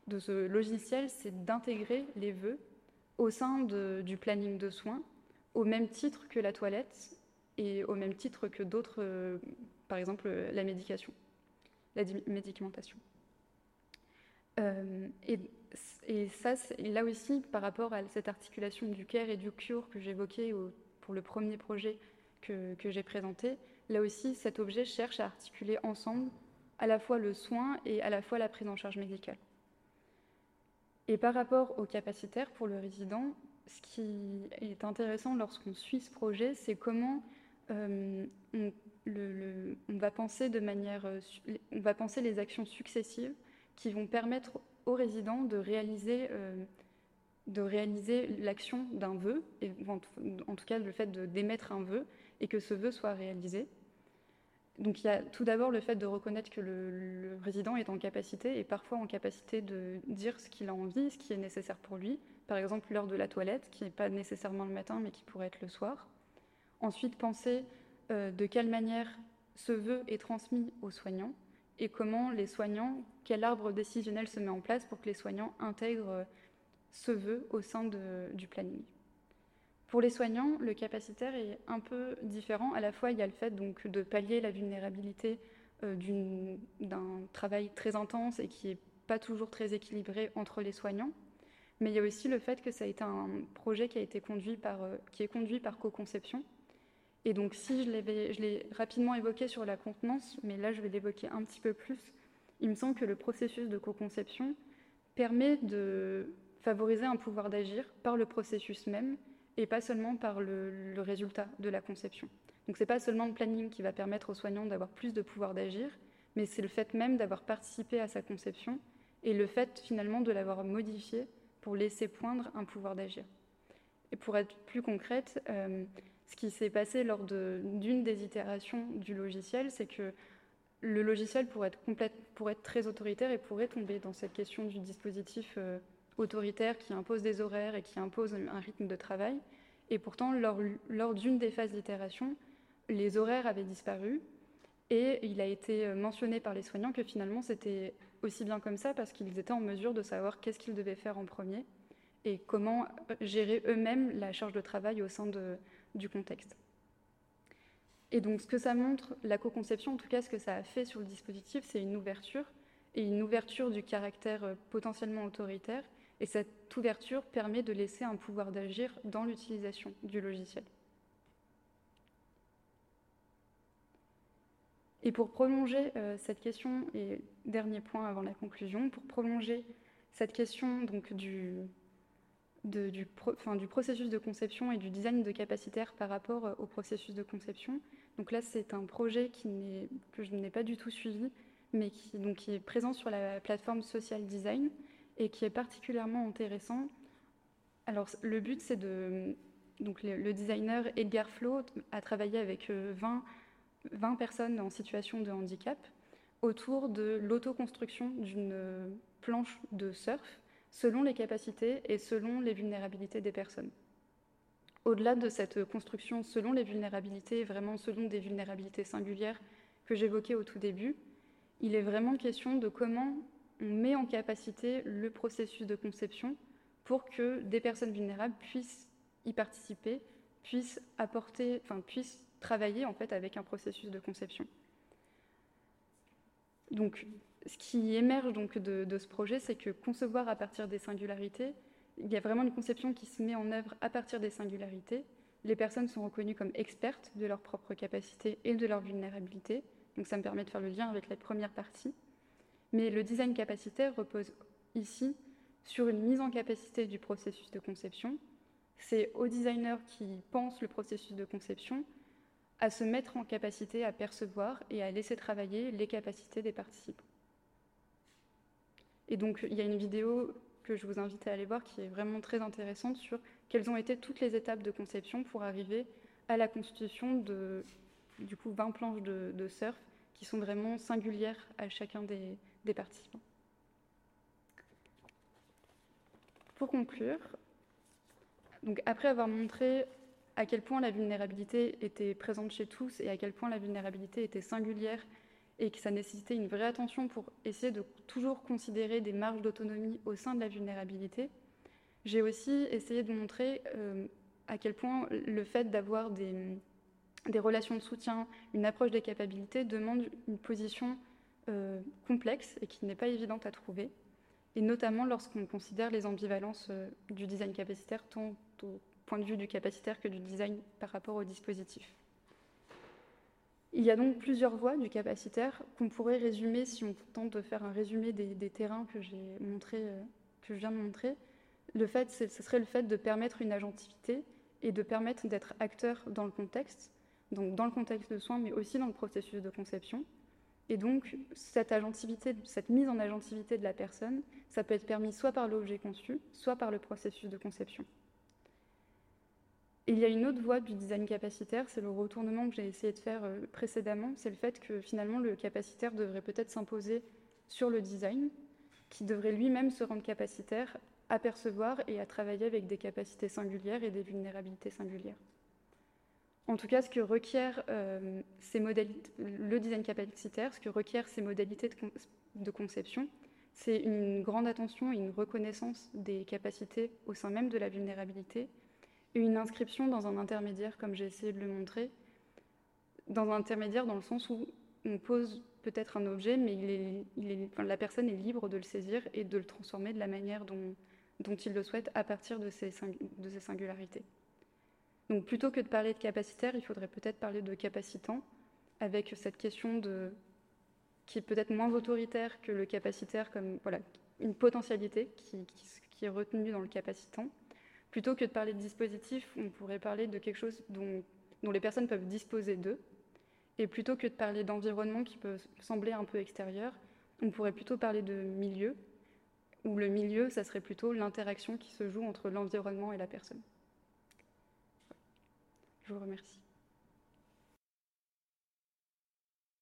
de ce logiciel, c'est d'intégrer les vœux au sein du planning de soins, au même titre que la toilette et au même titre que d'autres, euh, par exemple la médication, la médicamentation. Euh, et, ça, là aussi, par rapport à cette articulation du care et du cure que j'évoquais pour le premier projet que j'ai présenté, là aussi, cet objet cherche à articuler ensemble à la fois le soin et à la fois la prise en charge médicale. Et par rapport au capacitaire pour le résident, ce qui est intéressant lorsqu'on suit ce projet, c'est comment on, va penser de manière, on va penser les actions successives qui vont permettre aux résidents de réaliser, euh, de réaliser l'action d'un vœu, et en, tout cas le fait d'émettre un vœu et que ce vœu soit réalisé. Donc il y a tout d'abord le fait de reconnaître que le, résident est en capacité et parfois en capacité de dire ce qu'il a envie, ce qui est nécessaire pour lui. Par exemple l'heure de la toilette, qui n'est pas nécessairement le matin mais qui pourrait être le soir. Ensuite penser euh, de quelle manière ce vœu est transmis aux soignants et comment les soignants, quel arbre décisionnel se met en place pour que les soignants intègrent ce vœu au sein du planning. Pour les soignants, le capacitaire est un peu différent. À la fois, il y a le fait donc, de pallier la vulnérabilité euh, d'un travail très intense et qui n'est pas toujours très équilibré entre les soignants. Mais il y a aussi le fait que ça a été un projet qui, a été conduit par, euh, qui est conduit par co-conception. Et donc, si je l'ai rapidement évoqué sur la contenance, mais là, je vais l'évoquer un petit peu plus, il me semble que le processus de co-conception permet de favoriser un pouvoir d'agir par le processus même et pas seulement par le, résultat de la conception. Donc c'est pas seulement le planning qui va permettre aux soignants d'avoir plus de pouvoir d'agir, mais c'est le fait même d'avoir participé à sa conception et le fait finalement de l'avoir modifié pour laisser poindre un pouvoir d'agir. Et pour être plus concrète, euh, ce qui s'est passé lors d'une des itérations du logiciel, c'est que le logiciel pourrait être, complète, pourrait être très autoritaire et pourrait tomber dans cette question du dispositif euh, autoritaire qui impose des horaires et qui impose un rythme de travail. Et pourtant, lors, lors d'une des phases d'itération, les horaires avaient disparu et il a été mentionné par les soignants que finalement c'était aussi bien comme ça parce qu'ils étaient en mesure de savoir qu'est-ce qu'ils devaient faire en premier et comment gérer eux-mêmes la charge de travail au sein de, du contexte. Et donc ce que ça montre, la co-conception, en tout cas ce que ça a fait sur le dispositif, c'est une ouverture, et une ouverture du caractère potentiellement autoritaire, et cette ouverture permet de laisser un pouvoir d'agir dans l'utilisation du logiciel. Et pour prolonger euh, cette question, et dernier point avant la conclusion, pour prolonger cette question donc, du, du, processus de conception et du design de capacitaire par rapport euh, au processus de conception, donc là c'est un projet que je n'ai pas du tout suivi, mais qui, donc, qui est présent sur la plateforme Social Design et qui est particulièrement intéressant. Alors, le but, c'est de. Donc, le, designer Edgar Flo a travaillé avec 20, euh, 20 personnes en situation de handicap autour de l'autoconstruction d'une planche de surf selon les capacités et selon les vulnérabilités des personnes. Au-delà de cette construction selon les vulnérabilités, vraiment selon des vulnérabilités singulières que j'évoquais au tout début, il est vraiment question de comment on met en capacité le processus de conception pour que des personnes vulnérables puissent y participer, puissent apporter, puissent travailler en fait avec un processus de conception. Donc, ce qui émerge donc de, ce projet, c'est que concevoir à partir des singularités, il y a vraiment une conception qui se met en œuvre à partir des singularités. Les personnes sont reconnues comme expertes de leurs propres capacités et de leurs vulnérabilités. Donc, ça me permet de faire le lien avec la première partie. Mais le design capacitaire repose ici sur une mise en capacité du processus de conception. C'est au designer qui pense le processus de conception à se mettre en capacité à percevoir et à laisser travailler les capacités des participants. Et donc, il y a une vidéo que je vous invite à aller voir qui est vraiment très intéressante sur quelles ont été toutes les étapes de conception pour arriver à la constitution de du coup 20 planches de, de surf qui sont vraiment singulières à chacun des, des participants. Pour conclure, donc après avoir montré à quel point la vulnérabilité était présente chez tous et à quel point la vulnérabilité était singulière et que ça nécessitait une vraie attention pour essayer de toujours considérer des marges d'autonomie au sein de la vulnérabilité, j'ai aussi essayé de montrer euh, à quel point le fait d'avoir des, des, relations de soutien, une approche des capacités demande une position euh, complexe et qui n'est pas évidente à trouver, et notamment lorsqu'on considère les ambivalences euh, du design capacitaire, tant au point de vue du capacitaire que du design par rapport au dispositif. Il y a donc plusieurs voies du capacitaire qu'on pourrait résumer si on tente de faire un résumé des, terrains que montré, euh, que je viens de montrer. Le fait, ce serait le fait de permettre une agentivité et de permettre d'être acteur dans le contexte, donc dans le contexte de soins, mais aussi dans le processus de conception, et donc, cette, mise en agentivité de la personne, ça peut être permis soit par l'objet conçu, soit par le processus de conception. il y a une autre voie du design capacitaire, c'est le retournement que j'ai essayé de faire euh, précédemment, c'est le fait que finalement le capacitaire devrait peut-être s'imposer sur le design, qui devrait lui-même se rendre capacitaire à percevoir et à travailler avec des capacités singulières et des vulnérabilités singulières. En tout cas, ce que requiert euh, le design capacitaire, ce que requiert ces modalités de, conception, c'est une grande attention et une reconnaissance des capacités au sein même de la vulnérabilité, et une inscription dans un intermédiaire, comme j'ai essayé de le montrer, dans un intermédiaire dans le sens où on pose peut-être un objet, mais la personne est libre de le saisir et de le transformer de la manière dont, il le souhaite à partir de ses singularités. Donc plutôt que de parler de capacitaire, il faudrait peut-être parler de capacitant, avec cette question de qui est peut-être moins autoritaire que le capacitaire, comme voilà, une potentialité qui, est retenue dans le capacitant. Plutôt que de parler de dispositif, on pourrait parler de quelque chose dont, dont les personnes peuvent disposer d'eux. Et plutôt que de parler d'environnement qui peut sembler un peu extérieur, on pourrait plutôt parler de milieu, où le milieu, ça serait plutôt l'interaction qui se joue entre l'environnement et la personne. Je vous remercie.